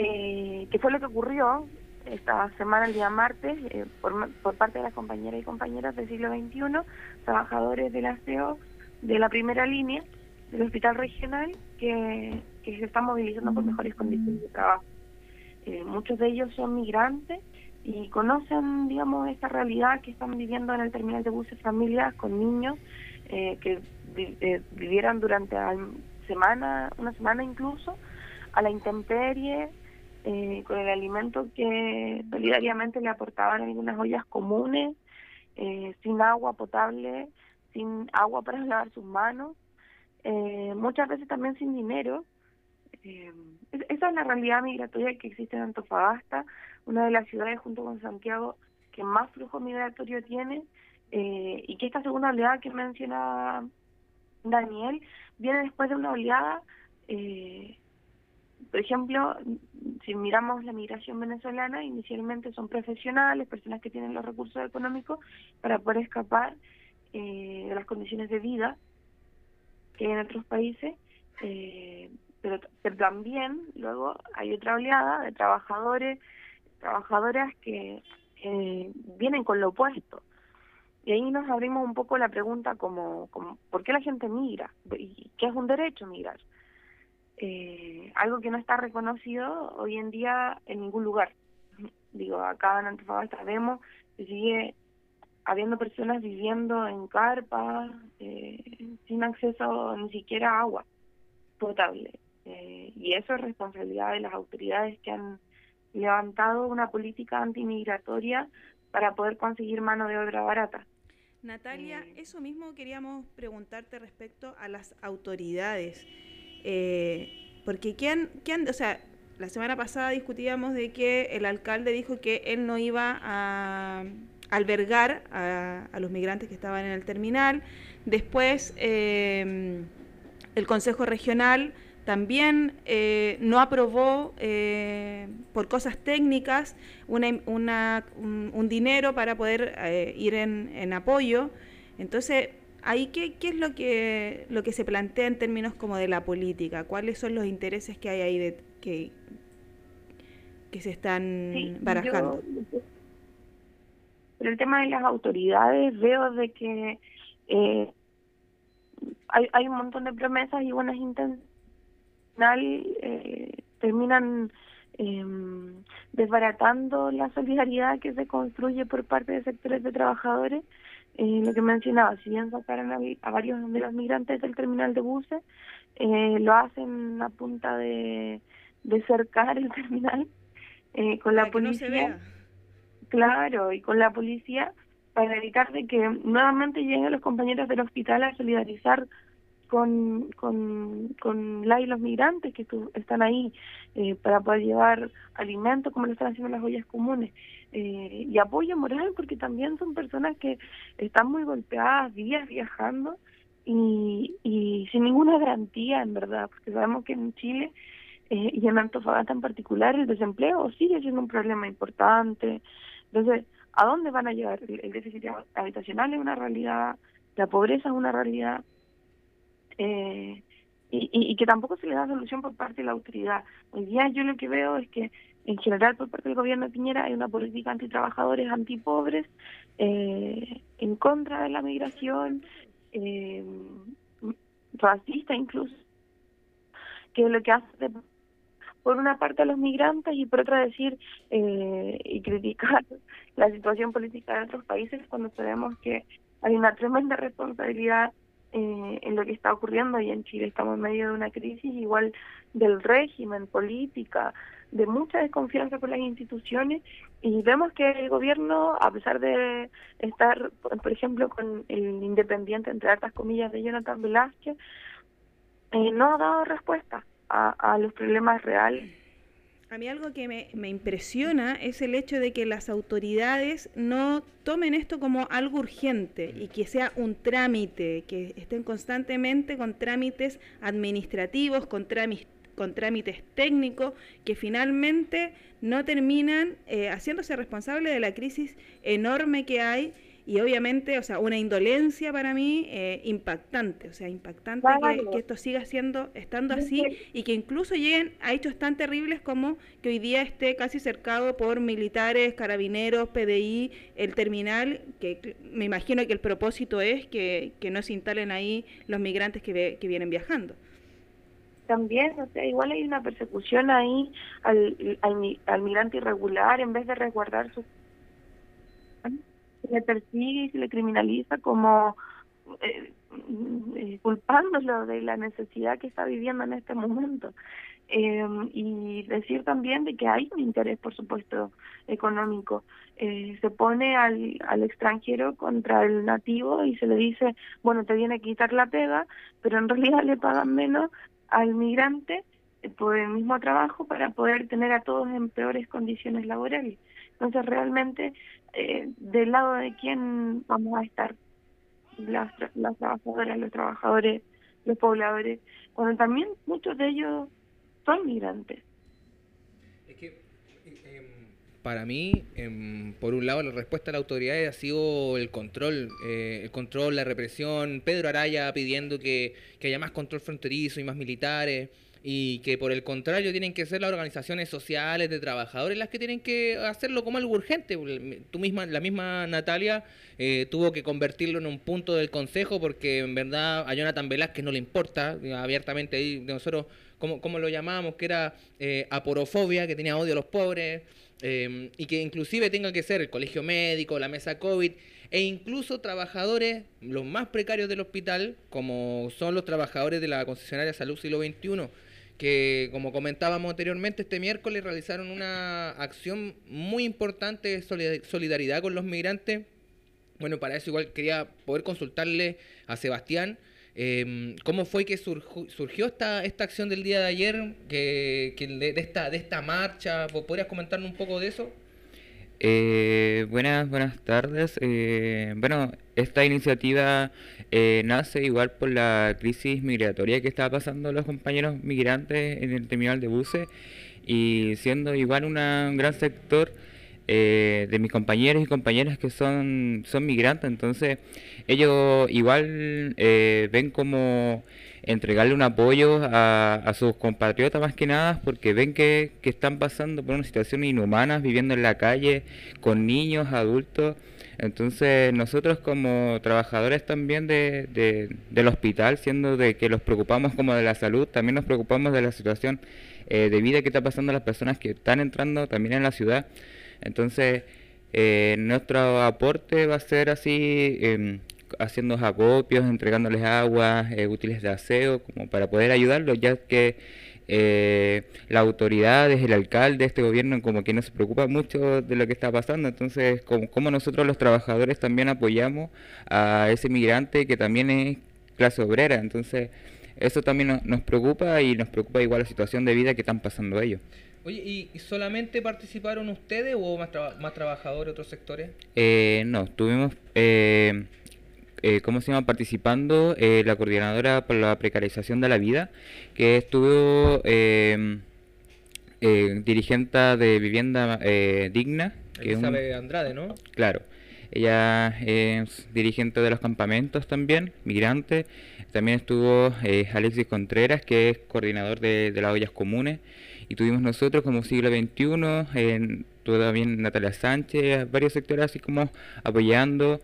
Eh, que fue lo que ocurrió esta semana, el día martes, eh, por, por parte de las compañeras y compañeras del siglo XXI, trabajadores del aseo de la primera línea del hospital regional que, que se están movilizando por mejores condiciones de trabajo. Eh, muchos de ellos son migrantes y conocen, digamos, esta realidad que están viviendo en el terminal de buses familias con niños eh, que eh, vivieran durante semana, una semana incluso, a la intemperie, eh, con el alimento que solidariamente le aportaban algunas ollas comunes, sin agua potable, sin agua para lavar sus manos, muchas veces también sin dinero. Esa es la realidad migratoria que existe en Antofagasta una de las ciudades junto con Santiago que más flujo migratorio tiene eh, y que esta segunda oleada que menciona Daniel viene después de una oleada, eh, por ejemplo, si miramos la migración venezolana, inicialmente son profesionales, personas que tienen los recursos económicos para poder escapar eh, de las condiciones de vida que hay en otros países, pero, pero también luego hay otra oleada de trabajadores trabajadoras que eh, vienen con lo opuesto. Y ahí nos abrimos un poco la pregunta como, como ¿por qué la gente migra? ¿Y qué es un derecho migrar? Eh, algo que no está reconocido hoy en día en ningún lugar. Digo, acá en Antofagasta vemos que sigue habiendo personas viviendo en carpas, eh, sin acceso ni siquiera a agua potable. Eh, y eso es responsabilidad de las autoridades que han levantado una política antimigratoria para poder conseguir mano de obra barata. Natalia, eso mismo queríamos preguntarte respecto a las autoridades. Eh, porque ¿quién, quién, o sea, la semana pasada discutíamos de que el alcalde dijo que él no iba a albergar a, los migrantes que estaban en el terminal. Después, eh, el Consejo Regional también eh, no aprobó eh, por cosas técnicas una, un, dinero para poder eh, ir en, apoyo. Entonces, ahí qué, qué es lo que lo que se plantea en términos como de la política, cuáles son los intereses que hay ahí de, que, que se están barajando. pero el tema de las autoridades veo de que hay, hay un montón de promesas y buenas intenciones eh, terminan eh, desbaratando la solidaridad que se construye por parte de sectores de trabajadores. Eh, lo que mencionaba, si bien sacaron a, varios de los migrantes del terminal de buses, eh, lo hacen a punta de, de cercar el (laughs) terminal eh, con la policía. Claro, y con la policía para evitar de que nuevamente lleguen los compañeros del hospital a solidarizar con, con, con la y los migrantes que están ahí eh, para poder llevar alimentos como lo están haciendo las ollas comunes eh, y apoyo moral porque también son personas que están muy golpeadas días viajando y, y sin ninguna garantía en verdad porque sabemos que en Chile eh, y en Antofagasta en particular el desempleo sigue siendo un problema importante entonces ¿a dónde van a llegar? el déficit habitacional es una realidad la pobreza es una realidad eh, y, que tampoco se le da solución por parte de la autoridad. Hoy día yo lo que veo es que en general por parte del gobierno de Piñera hay una política antitrabajadores, antipobres, eh, en contra de la migración, eh, racista incluso, que lo que hace por una parte a los migrantes y por otra decir eh, y criticar (laughs) la situación política de otros países cuando sabemos que hay una tremenda responsabilidad eh, en lo que está ocurriendo y en Chile estamos en medio de una crisis igual del régimen, política, de mucha desconfianza con las instituciones y vemos que el gobierno, a pesar de estar, por ejemplo, con el independiente, entre altas comillas, de Jonathan Velázquez, eh, no ha dado respuesta a los problemas reales a mí algo que me, me, impresiona es el hecho de que las autoridades no tomen esto como algo urgente y que sea un trámite, que estén constantemente con trámites administrativos, con trámites con trámites técnicos que finalmente no terminan eh, haciéndose responsable de la crisis enorme que hay y obviamente, o sea, una indolencia para mí eh, impactante, o sea, impactante que, esto siga siendo, estando así y que incluso lleguen a hechos tan terribles como que hoy día esté casi cercado por militares, carabineros, PDI, el terminal, que me imagino que el propósito es que, que no se instalen ahí los migrantes que, que vienen viajando. También, o sea, igual hay una persecución ahí al, al, al migrante irregular en vez de resguardar su le persigue y se le criminaliza como eh, eh, culpándolo de la necesidad que está viviendo en este momento. Eh, y decir también de que hay un interés, por supuesto, económico. Eh, se pone al, al extranjero contra el nativo y se le dice, bueno, te viene a quitar la pega, pero en realidad le pagan menos al migrante por el mismo trabajo para poder tener a todos en peores condiciones laborales. Entonces, realmente eh, del lado de quién vamos a estar las, las trabajadoras, los trabajadores, los pobladores, cuando también muchos de ellos son migrantes. Es que em, para mí, em, por un lado, la respuesta de la autoridad ha sido el control, eh, el control, la represión. Pedro Araya pidiendo que, que haya más control fronterizo y más militares y que por el contrario tienen que ser las organizaciones sociales de trabajadores las que tienen que hacerlo como algo urgente. Tú misma, la misma Natalia eh, tuvo que convertirlo en un punto del consejo porque en verdad a Jonathan Velázquez no le importa abiertamente ahí nosotros como, como lo llamábamos que era eh, aporofobia, que tenía odio a los pobres eh, y que inclusive tenga que ser el colegio médico, la mesa COVID e incluso trabajadores, los más precarios del hospital, como son los trabajadores de la concesionaria Salud Siglo XXI, que como comentábamos anteriormente, este miércoles realizaron una acción muy importante de solidaridad con los migrantes. Bueno, para eso igual quería poder consultarle a Sebastián em, cómo fue que surgió esta, esta acción del día de ayer, que, de, esta, de esta marcha. ¿Podrías comentarnos un poco de eso? Eh, buenas, buenas tardes. Eh, bueno, esta iniciativa eh, nace igual por la crisis migratoria que está pasando los compañeros migrantes en el terminal de buses y siendo igual un gran sector de mis compañeros y compañeras que son, son migrantes, entonces ellos igual ven como entregarle un apoyo a, sus compatriotas más que nada porque ven que, están pasando por una situación inhumana, viviendo en la calle con niños, adultos. Entonces nosotros como trabajadores también de, del hospital, siendo de que los preocupamos como de la salud, también nos preocupamos de la situación eh, de vida que está pasando a las personas que están entrando también en la ciudad. Entonces eh, nuestro aporte va a ser así em, haciendo acopios, entregándoles agua, eh, útiles de aseo, como para poder ayudarlos, ya que eh, las autoridades, el alcalde, este gobierno, como que no se preocupa mucho de lo que está pasando. Entonces, como, nosotros los trabajadores también apoyamos a ese migrante que también es clase obrera. Entonces, eso también nos, preocupa y nos preocupa igual la situación de vida que están pasando ellos. Oye, ¿y solamente participaron ustedes o más, más trabajadores de otros sectores? Eh, no, tuvimos eh, eh, ¿cómo se llama? Participando eh, la coordinadora por la precarización de la vida, que estuvo em, eh, dirigente de vivienda eh, digna. Que sabe Andrade, ¿no? Claro. Ella es dirigente de los campamentos también, migrante. También estuvo Alexis Contreras, que es coordinador de, las ollas comunes. Y tuvimos nosotros como siglo XXI, en, tuvo también Natalia Sánchez, varios sectores así como apoyando.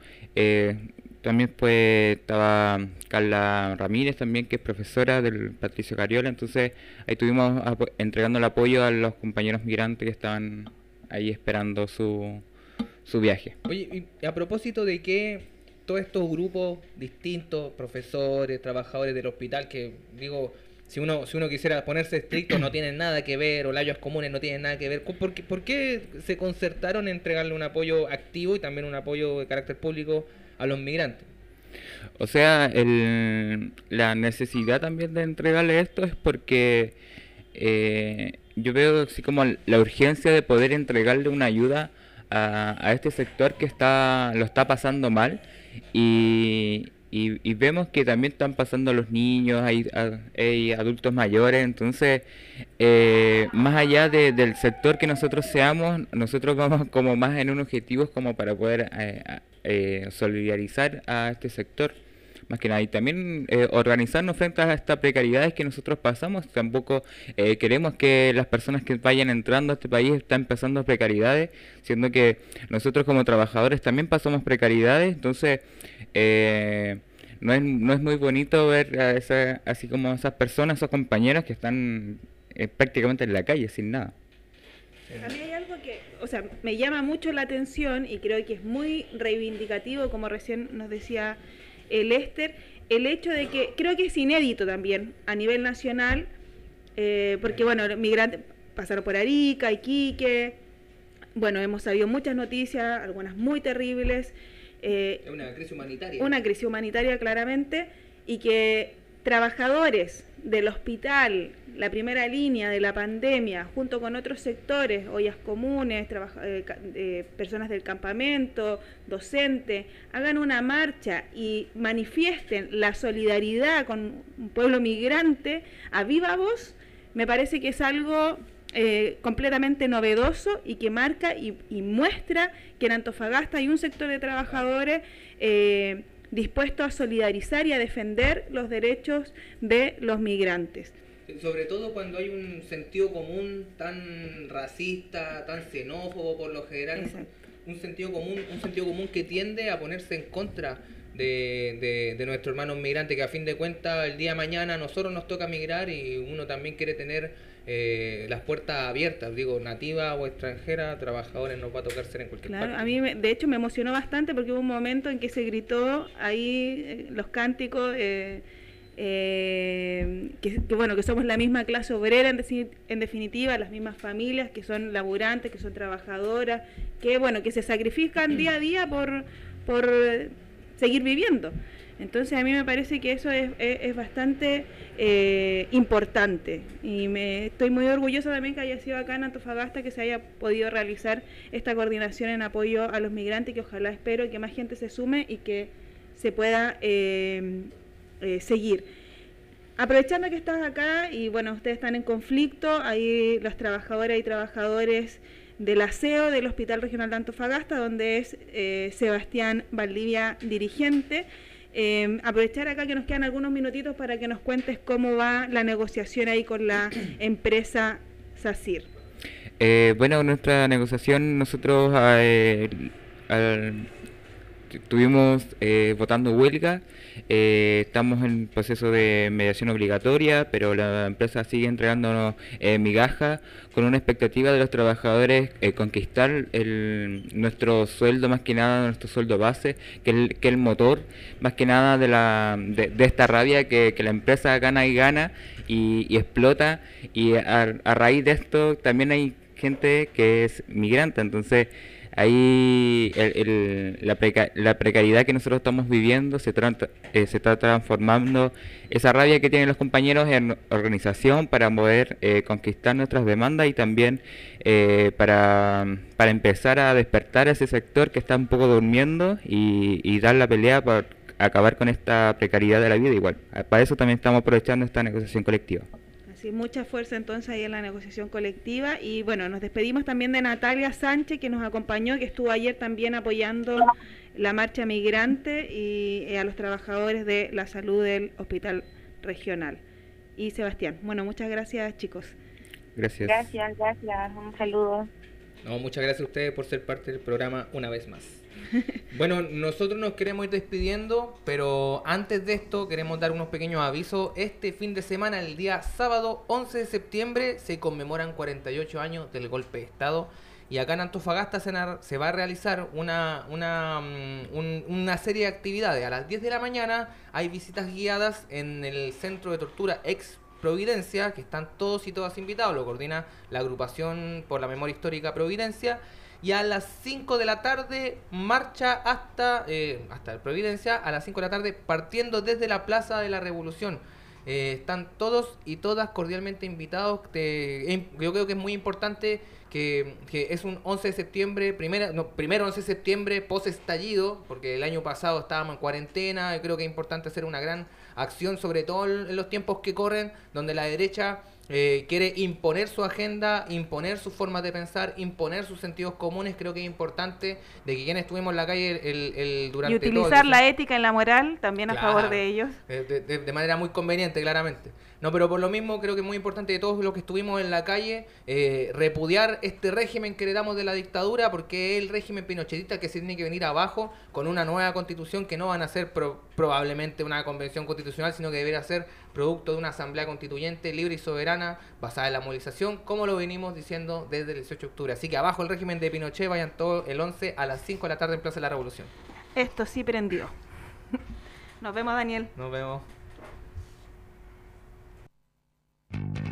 También pues estaba Carla Ramírez también, que es profesora del Patricio Cariola, entonces ahí estuvimos entregando el apoyo a los compañeros migrantes que estaban ahí esperando su, su viaje. Oye, y a propósito de que todos estos grupos distintos, profesores, trabajadores del hospital, que digo, si uno, si uno quisiera ponerse estricto, no tienen nada que ver, o layos comunes no tienen nada que ver, ¿por qué, ¿por qué se concertaron en entregarle un apoyo activo y también un apoyo de carácter público a los migrantes. O sea, el, la necesidad también de entregarle esto es porque eh, yo veo así como la urgencia de poder entregarle una ayuda a, a este sector que está lo está pasando mal y, y, vemos que también están pasando los niños, hay, hay adultos mayores, entonces eh, más allá del sector que nosotros seamos, nosotros vamos como más en un objetivo como para poder eh, eh, solidarizar a este sector. Más que nada y también eh, organizarnos frente a estas precariedades que nosotros pasamos. Tampoco eh, queremos que las personas que vayan entrando a este país están pasando precariedades siendo que nosotros como trabajadores también pasamos precariedades. Entonces no es, no es muy bonito ver a esa, así como esas personas esos compañeros que están prácticamente en la calle sin nada o sea, me llama mucho la atención y creo que es muy reivindicativo, como recién nos decía el Lester, el hecho de que creo que es inédito también a nivel nacional, eh, porque bueno, migrantes pasaron por Arica, Iquique, bueno, hemos sabido muchas noticias, algunas muy terribles. Eh, una crisis humanitaria. Una crisis humanitaria, claramente, y que trabajadores del hospital, la primera línea de la pandemia, junto con otros sectores, ollas comunes, eh, eh, personas del campamento, docentes, hagan una marcha y manifiesten la solidaridad con un pueblo migrante a viva voz, me parece que es algo eh, completamente novedoso y que marca y, muestra que en Antofagasta hay un sector de trabajadores dispuesto a solidarizar y a defender los derechos de los migrantes. Sobre todo cuando hay un sentido común tan racista, tan xenófobo por lo general, un sentido común, un sentido común que tiende a ponerse en contra de, de, de nuestros hermanos migrantes, que a fin de cuentas el día de mañana a nosotros nos toca migrar y uno también quiere tener eh, las puertas abiertas, digo, nativa o extranjera, trabajadores nos va a tocar ser en cualquier claro, A mí, de hecho, me emocionó bastante porque hubo un momento en que se gritó ahí eh, los cánticos. Eh, eh, que, bueno, que somos la misma clase obrera en, en, definitiva, las mismas familias que son laburantes, que son trabajadoras, que bueno, que se sacrifican día a día por, por seguir viviendo. Entonces a mí me parece que eso es, bastante eh, importante y me estoy muy orgullosa también que haya sido acá en Antofagasta que se haya podido realizar esta coordinación en apoyo a los migrantes que ojalá espero que más gente se sume y que se pueda eh, eh, seguir. Aprovechando que estás acá y bueno, ustedes están en conflicto, ahí los trabajadores y trabajadores del aseo del Hospital Regional de Antofagasta, donde es Sebastián Valdivia dirigente. Eh, aprovechar acá que nos quedan algunos minutitos para que nos cuentes cómo va la negociación ahí con la (clears throat) empresa SACIR. bueno, nuestra negociación, nosotros estuvimos votando huelga eh, estamos en proceso de mediación obligatoria, pero la empresa sigue entregándonos eh, migajas con una expectativa de los trabajadores eh, conquistar el, nuestro sueldo, más que nada nuestro sueldo base, que el, que el motor, más que nada de, la, de, esta rabia que, la empresa gana y gana y, explota. Y a, a raíz de esto también hay gente que es migrante, entonces ahí la, precariedad que nosotros estamos viviendo se, eh, se está transformando, esa rabia que tienen los compañeros en organización para poder eh, conquistar nuestras demandas y también eh, para, empezar a despertar a ese sector que está un poco durmiendo y, y dar la pelea para acabar con esta precariedad de la vida igual. Para eso también estamos aprovechando esta negociación colectiva mucha fuerza entonces ahí en la negociación colectiva. Y bueno, nos despedimos también de Natalia Sánchez, que nos acompañó, que estuvo ayer también apoyando la marcha migrante y eh, a los trabajadores de la salud del Hospital Regional. Y Sebastián, bueno, muchas gracias chicos. Gracias. Gracias, gracias. Un saludo. No, muchas gracias a ustedes por ser parte del programa una vez más. (laughs) Bueno, nosotros nos queremos ir despidiendo, pero antes de esto queremos dar unos pequeños avisos. Este fin de semana, el día sábado 11 de septiembre, se conmemoran 48 años del golpe de Estado. Y acá en Antofagasta se, va a realizar una, una, mm, una serie de actividades. A las 10 de la mañana hay visitas guiadas en el centro de tortura ex Providencia, que están todos y todas invitados. Lo coordina la agrupación por la memoria histórica Providencia y a las 5 de la tarde marcha hasta, eh, hasta Providencia, a las 5 de la tarde partiendo desde la Plaza de la Revolución. Eh, están todos y todas cordialmente invitados. Em, yo creo que es muy importante que, es un 11 de septiembre, primera, no, primero 11 de septiembre post estallido, porque el año pasado estábamos en cuarentena. Yo creo que es importante hacer una gran acción, sobre todo en los tiempos que corren, donde la derecha eh, quiere imponer su agenda, imponer sus formas de pensar, imponer sus sentidos comunes. Creo que es importante de que quienes estuvimos en la calle el, el, durante Y utilizar la ética y la moral también a favor de ellos. Eh, de, manera muy conveniente, claramente. No, pero por lo mismo creo que es muy importante de todos los que estuvimos en la calle eh, repudiar este régimen que heredamos de la dictadura porque es el régimen pinochetista que se tiene que venir abajo con una nueva constitución que no van a ser probablemente una convención constitucional, sino que deberá ser producto de una asamblea constituyente libre y soberana basada en la movilización, como lo venimos diciendo desde el 18 de octubre. Así que abajo el régimen de Pinochet, vayan todos el 11 a las 5 de la tarde en Plaza de la Revolución. Esto sí prendió. (laughs) Nos vemos, Daniel. Nos vemos.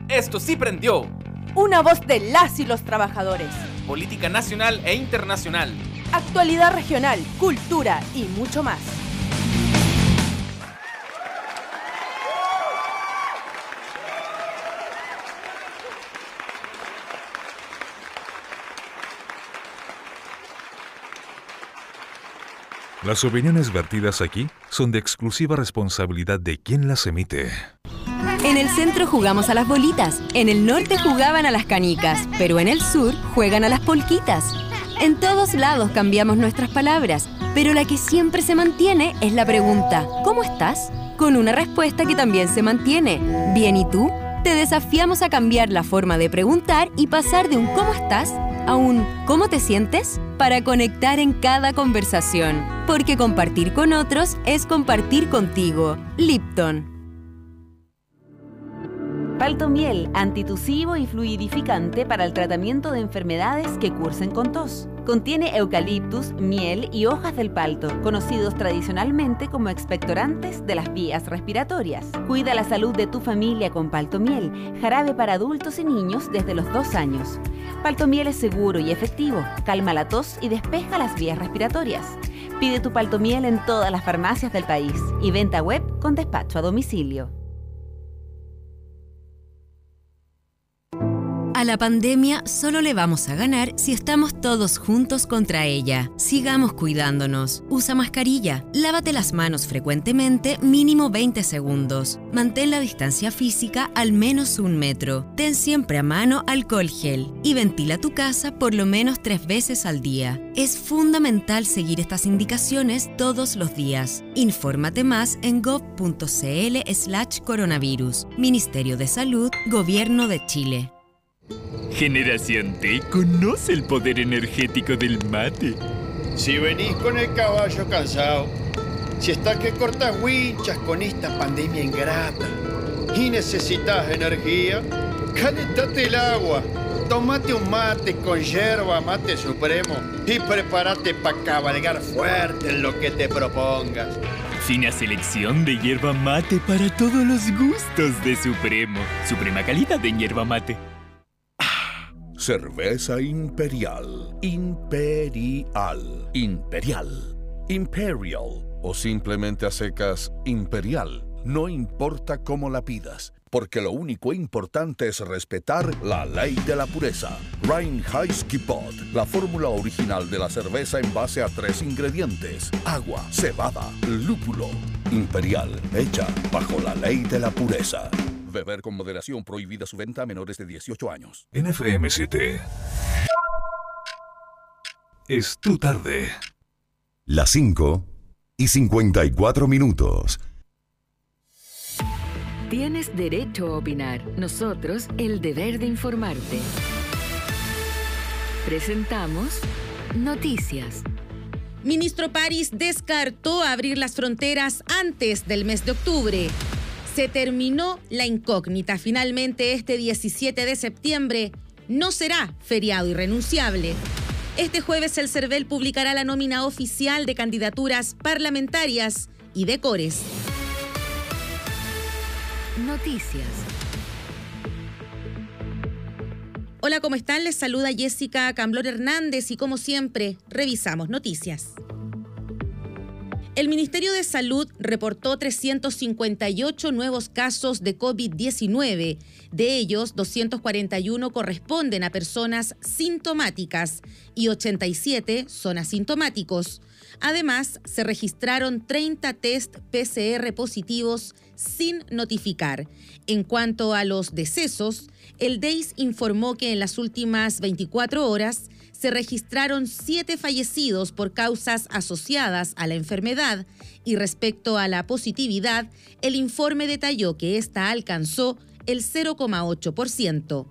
Esto sí prendió. Una voz de las y los trabajadores. Política nacional e internacional. Actualidad regional, cultura y mucho más. Las opiniones vertidas aquí son de exclusiva responsabilidad de quien las emite. En el centro jugamos a las bolitas, en el norte jugaban a las canicas, pero en el sur juegan a las polquitas. En todos lados cambiamos nuestras palabras, pero la que siempre se mantiene es la pregunta, ¿cómo estás? Con una respuesta que también se mantiene, ¿bien y tú? Te desafiamos a cambiar la forma de preguntar y pasar de un ¿cómo estás? a un ¿cómo te sientes? para conectar en cada conversación, porque compartir con otros es compartir contigo. Lipton. Paltomiel, antitusivo y fluidificante para el tratamiento de enfermedades que cursen con tos. Contiene eucaliptus, miel y hojas del palto, conocidos tradicionalmente como expectorantes de las vías respiratorias. Cuida la salud de tu familia con palto miel, jarabe para adultos y niños desde los dos años. Palto miel es seguro y efectivo, calma la tos y despeja las vías respiratorias. Pide tu palto miel en todas las farmacias del país y venta web con despacho a domicilio. A la pandemia solo le vamos a ganar si estamos todos juntos contra ella. Sigamos cuidándonos. Usa mascarilla. Lávate las manos frecuentemente, mínimo 20 segundos. Mantén la distancia física al menos un metro. Ten siempre a mano alcohol gel. Y ventila tu casa por lo menos tres veces al día. Es fundamental seguir estas indicaciones todos los días. Infórmate más en gov.cl slash coronavirus. Ministerio de Salud, Gobierno de Chile. Generación T conoce el poder energético del mate. Si venís con el caballo cansado, si estás que cortas winchas con esta pandemia ingrata y necesitas energía, calentate el agua, tomate un mate con hierba mate supremo y prepárate para cabalgar fuerte en lo que te propongas. Fina selección de hierba mate para todos los gustos de Supremo. Suprema calidad de hierba mate. Cerveza Imperial. Imperial. Imperial. Imperial. O simplemente a secas Imperial. No importa cómo la pidas, porque lo único importante es respetar la ley de la pureza. Reinheitsgebot, la fórmula original de la cerveza en base a tres ingredientes: agua, cebada, lúpulo. Imperial, hecha bajo la ley de la pureza. Beber con moderación prohibida su venta a menores de 18 años. NFM7. Es tu tarde. Las 5 y 54 minutos. Tienes derecho a opinar. Nosotros el deber de informarte. Presentamos Noticias. Ministro París descartó abrir las fronteras antes del mes de octubre. Se terminó la incógnita. Finalmente, este 17 de septiembre no será feriado irrenunciable. Este jueves el CERVEL publicará la nómina oficial de candidaturas parlamentarias y de cores. Noticias. Hola, ¿cómo están? Les saluda Jessica Camblor Hernández y como siempre, revisamos noticias. El Ministerio de Salud reportó 358 nuevos casos de COVID-19. De ellos, 241 corresponden a personas sintomáticas y 87 son asintomáticos. Además, se registraron 30 test PCR positivos sin notificar. En cuanto a los decesos, el DEIS informó que en las últimas 24 horas se registraron siete fallecidos por causas asociadas a la enfermedad y respecto a la positividad, el informe detalló que ésta alcanzó el 0,8%.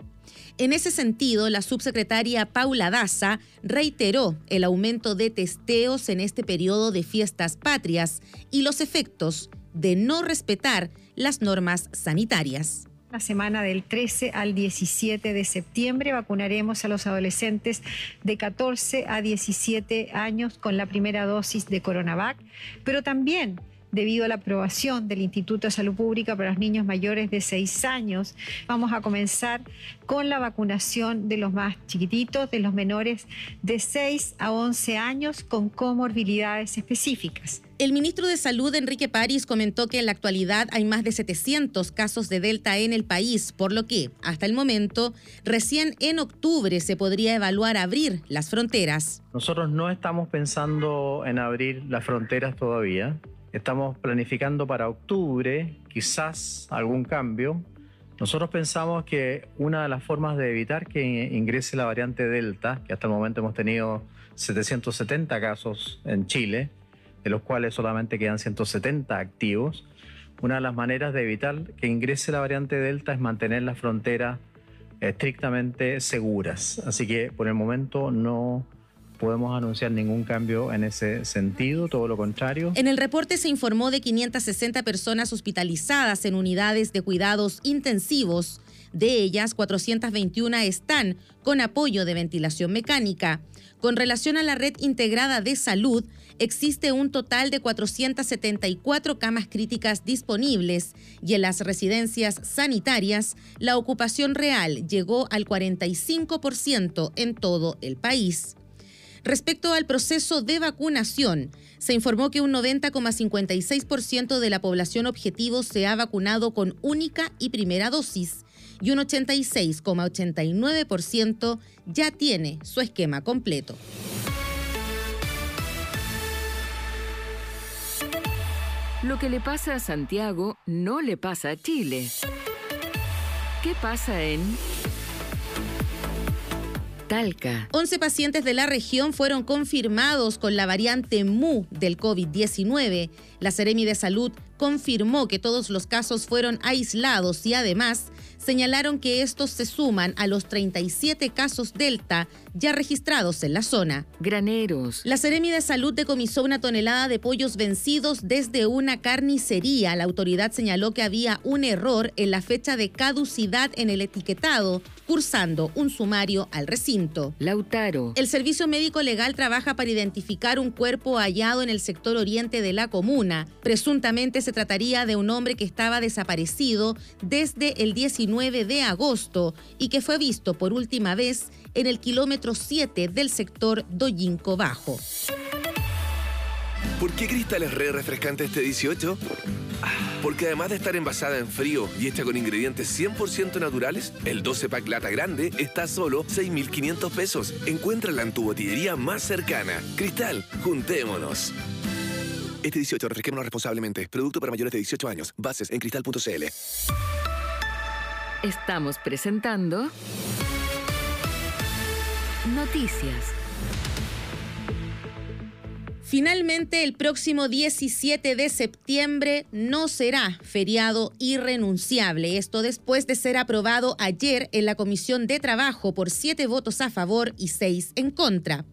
En ese sentido, la subsecretaria Paula Daza reiteró el aumento de testeos en este periodo de fiestas patrias y los efectos de no respetar las normas sanitarias. La semana del 13 al 17 de septiembre vacunaremos a los adolescentes de 14 a 17 años con la primera dosis de Coronavac, pero también debido a la aprobación del Instituto de Salud Pública para los niños mayores de 6 años. Vamos a comenzar con la vacunación de los más chiquititos, de los menores de 6 a 11 años con comorbilidades específicas. El ministro de Salud, Enrique París, comentó que en la actualidad hay más de 700 casos de Delta en el país, por lo que, hasta el momento, recién en octubre se podría evaluar abrir las fronteras. Nosotros no estamos pensando en abrir las fronteras todavía. Estamos planificando para octubre quizás algún cambio. Nosotros pensamos que una de las formas de evitar que ingrese la variante Delta, que hasta el momento hemos tenido 770 casos en Chile, de los cuales solamente quedan 170 activos, una de las maneras de evitar que ingrese la variante Delta es mantener las fronteras estrictamente seguras. Así que por el momento no podemos anunciar ningún cambio en ese sentido, todo lo contrario. En el reporte se informó de 560 personas hospitalizadas en unidades de cuidados intensivos. De ellas, 421 están con apoyo de ventilación mecánica. Con relación a la red integrada de salud, existe un total de 474 camas críticas disponibles y en las residencias sanitarias la ocupación real llegó al 45% en todo el país. Respecto al proceso de vacunación, se informó que un 90,56% de la población objetivo se ha vacunado con única y primera dosis y un 86,89% ya tiene su esquema completo. Lo que le pasa a Santiago no le pasa a Chile. ¿Qué pasa en Talca? 11 pacientes de la región fueron confirmados con la variante MU del COVID-19. La Seremi de Salud confirmó que todos los casos fueron aislados y además señalaron que estos se suman a los 37 casos Delta ya registrados en la zona. Graneros. La Seremi de Salud decomisó una tonelada de pollos vencidos desde una carnicería. La autoridad señaló que había un error en la fecha de caducidad en el etiquetado, cursando un sumario al recinto. Lautaro. El Servicio Médico Legal trabaja para identificar un cuerpo hallado en el sector oriente de la comuna. Presuntamente se trataría de un hombre que estaba desaparecido desde el 19 de agosto y que fue visto por última vez en el kilómetro 7 del sector Doyinco Bajo. ¿Por qué Cristal es re refrescante este 18? Porque además de estar envasada en frío y hecha con ingredientes 100% naturales, el 12 pack lata grande está a solo 6.500 pesos. Encuéntrala en tu botillería más cercana. Cristal, juntémonos. Este 18 refresquémonos responsablemente. Producto para mayores de 18 años. Bases en cristal.cl. Estamos presentando Noticias. Finalmente, el próximo 17 de septiembre no será feriado irrenunciable. Esto después de ser aprobado ayer en la Comisión de Trabajo por siete votos a favor y seis en contra.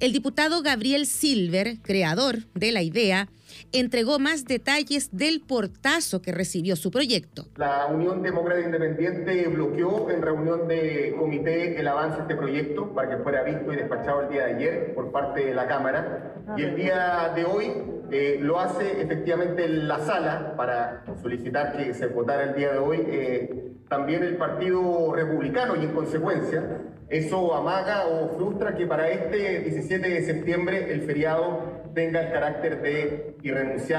El diputado Gabriel Silver, creador de la idea, entregó más detalles del portazo que recibió su proyecto. La Unión Demócrata Independiente bloqueó en reunión de comité el avance de este proyecto para que fuera visto y despachado el día de ayer por parte de la Cámara. Y el día de hoy eh, lo hace efectivamente en la sala para solicitar que se votara el día de hoy eh, también el Partido Republicano y en consecuencia eso amaga o frustra que para este 17 de septiembre el feriado tenga el carácter de irrenunciable.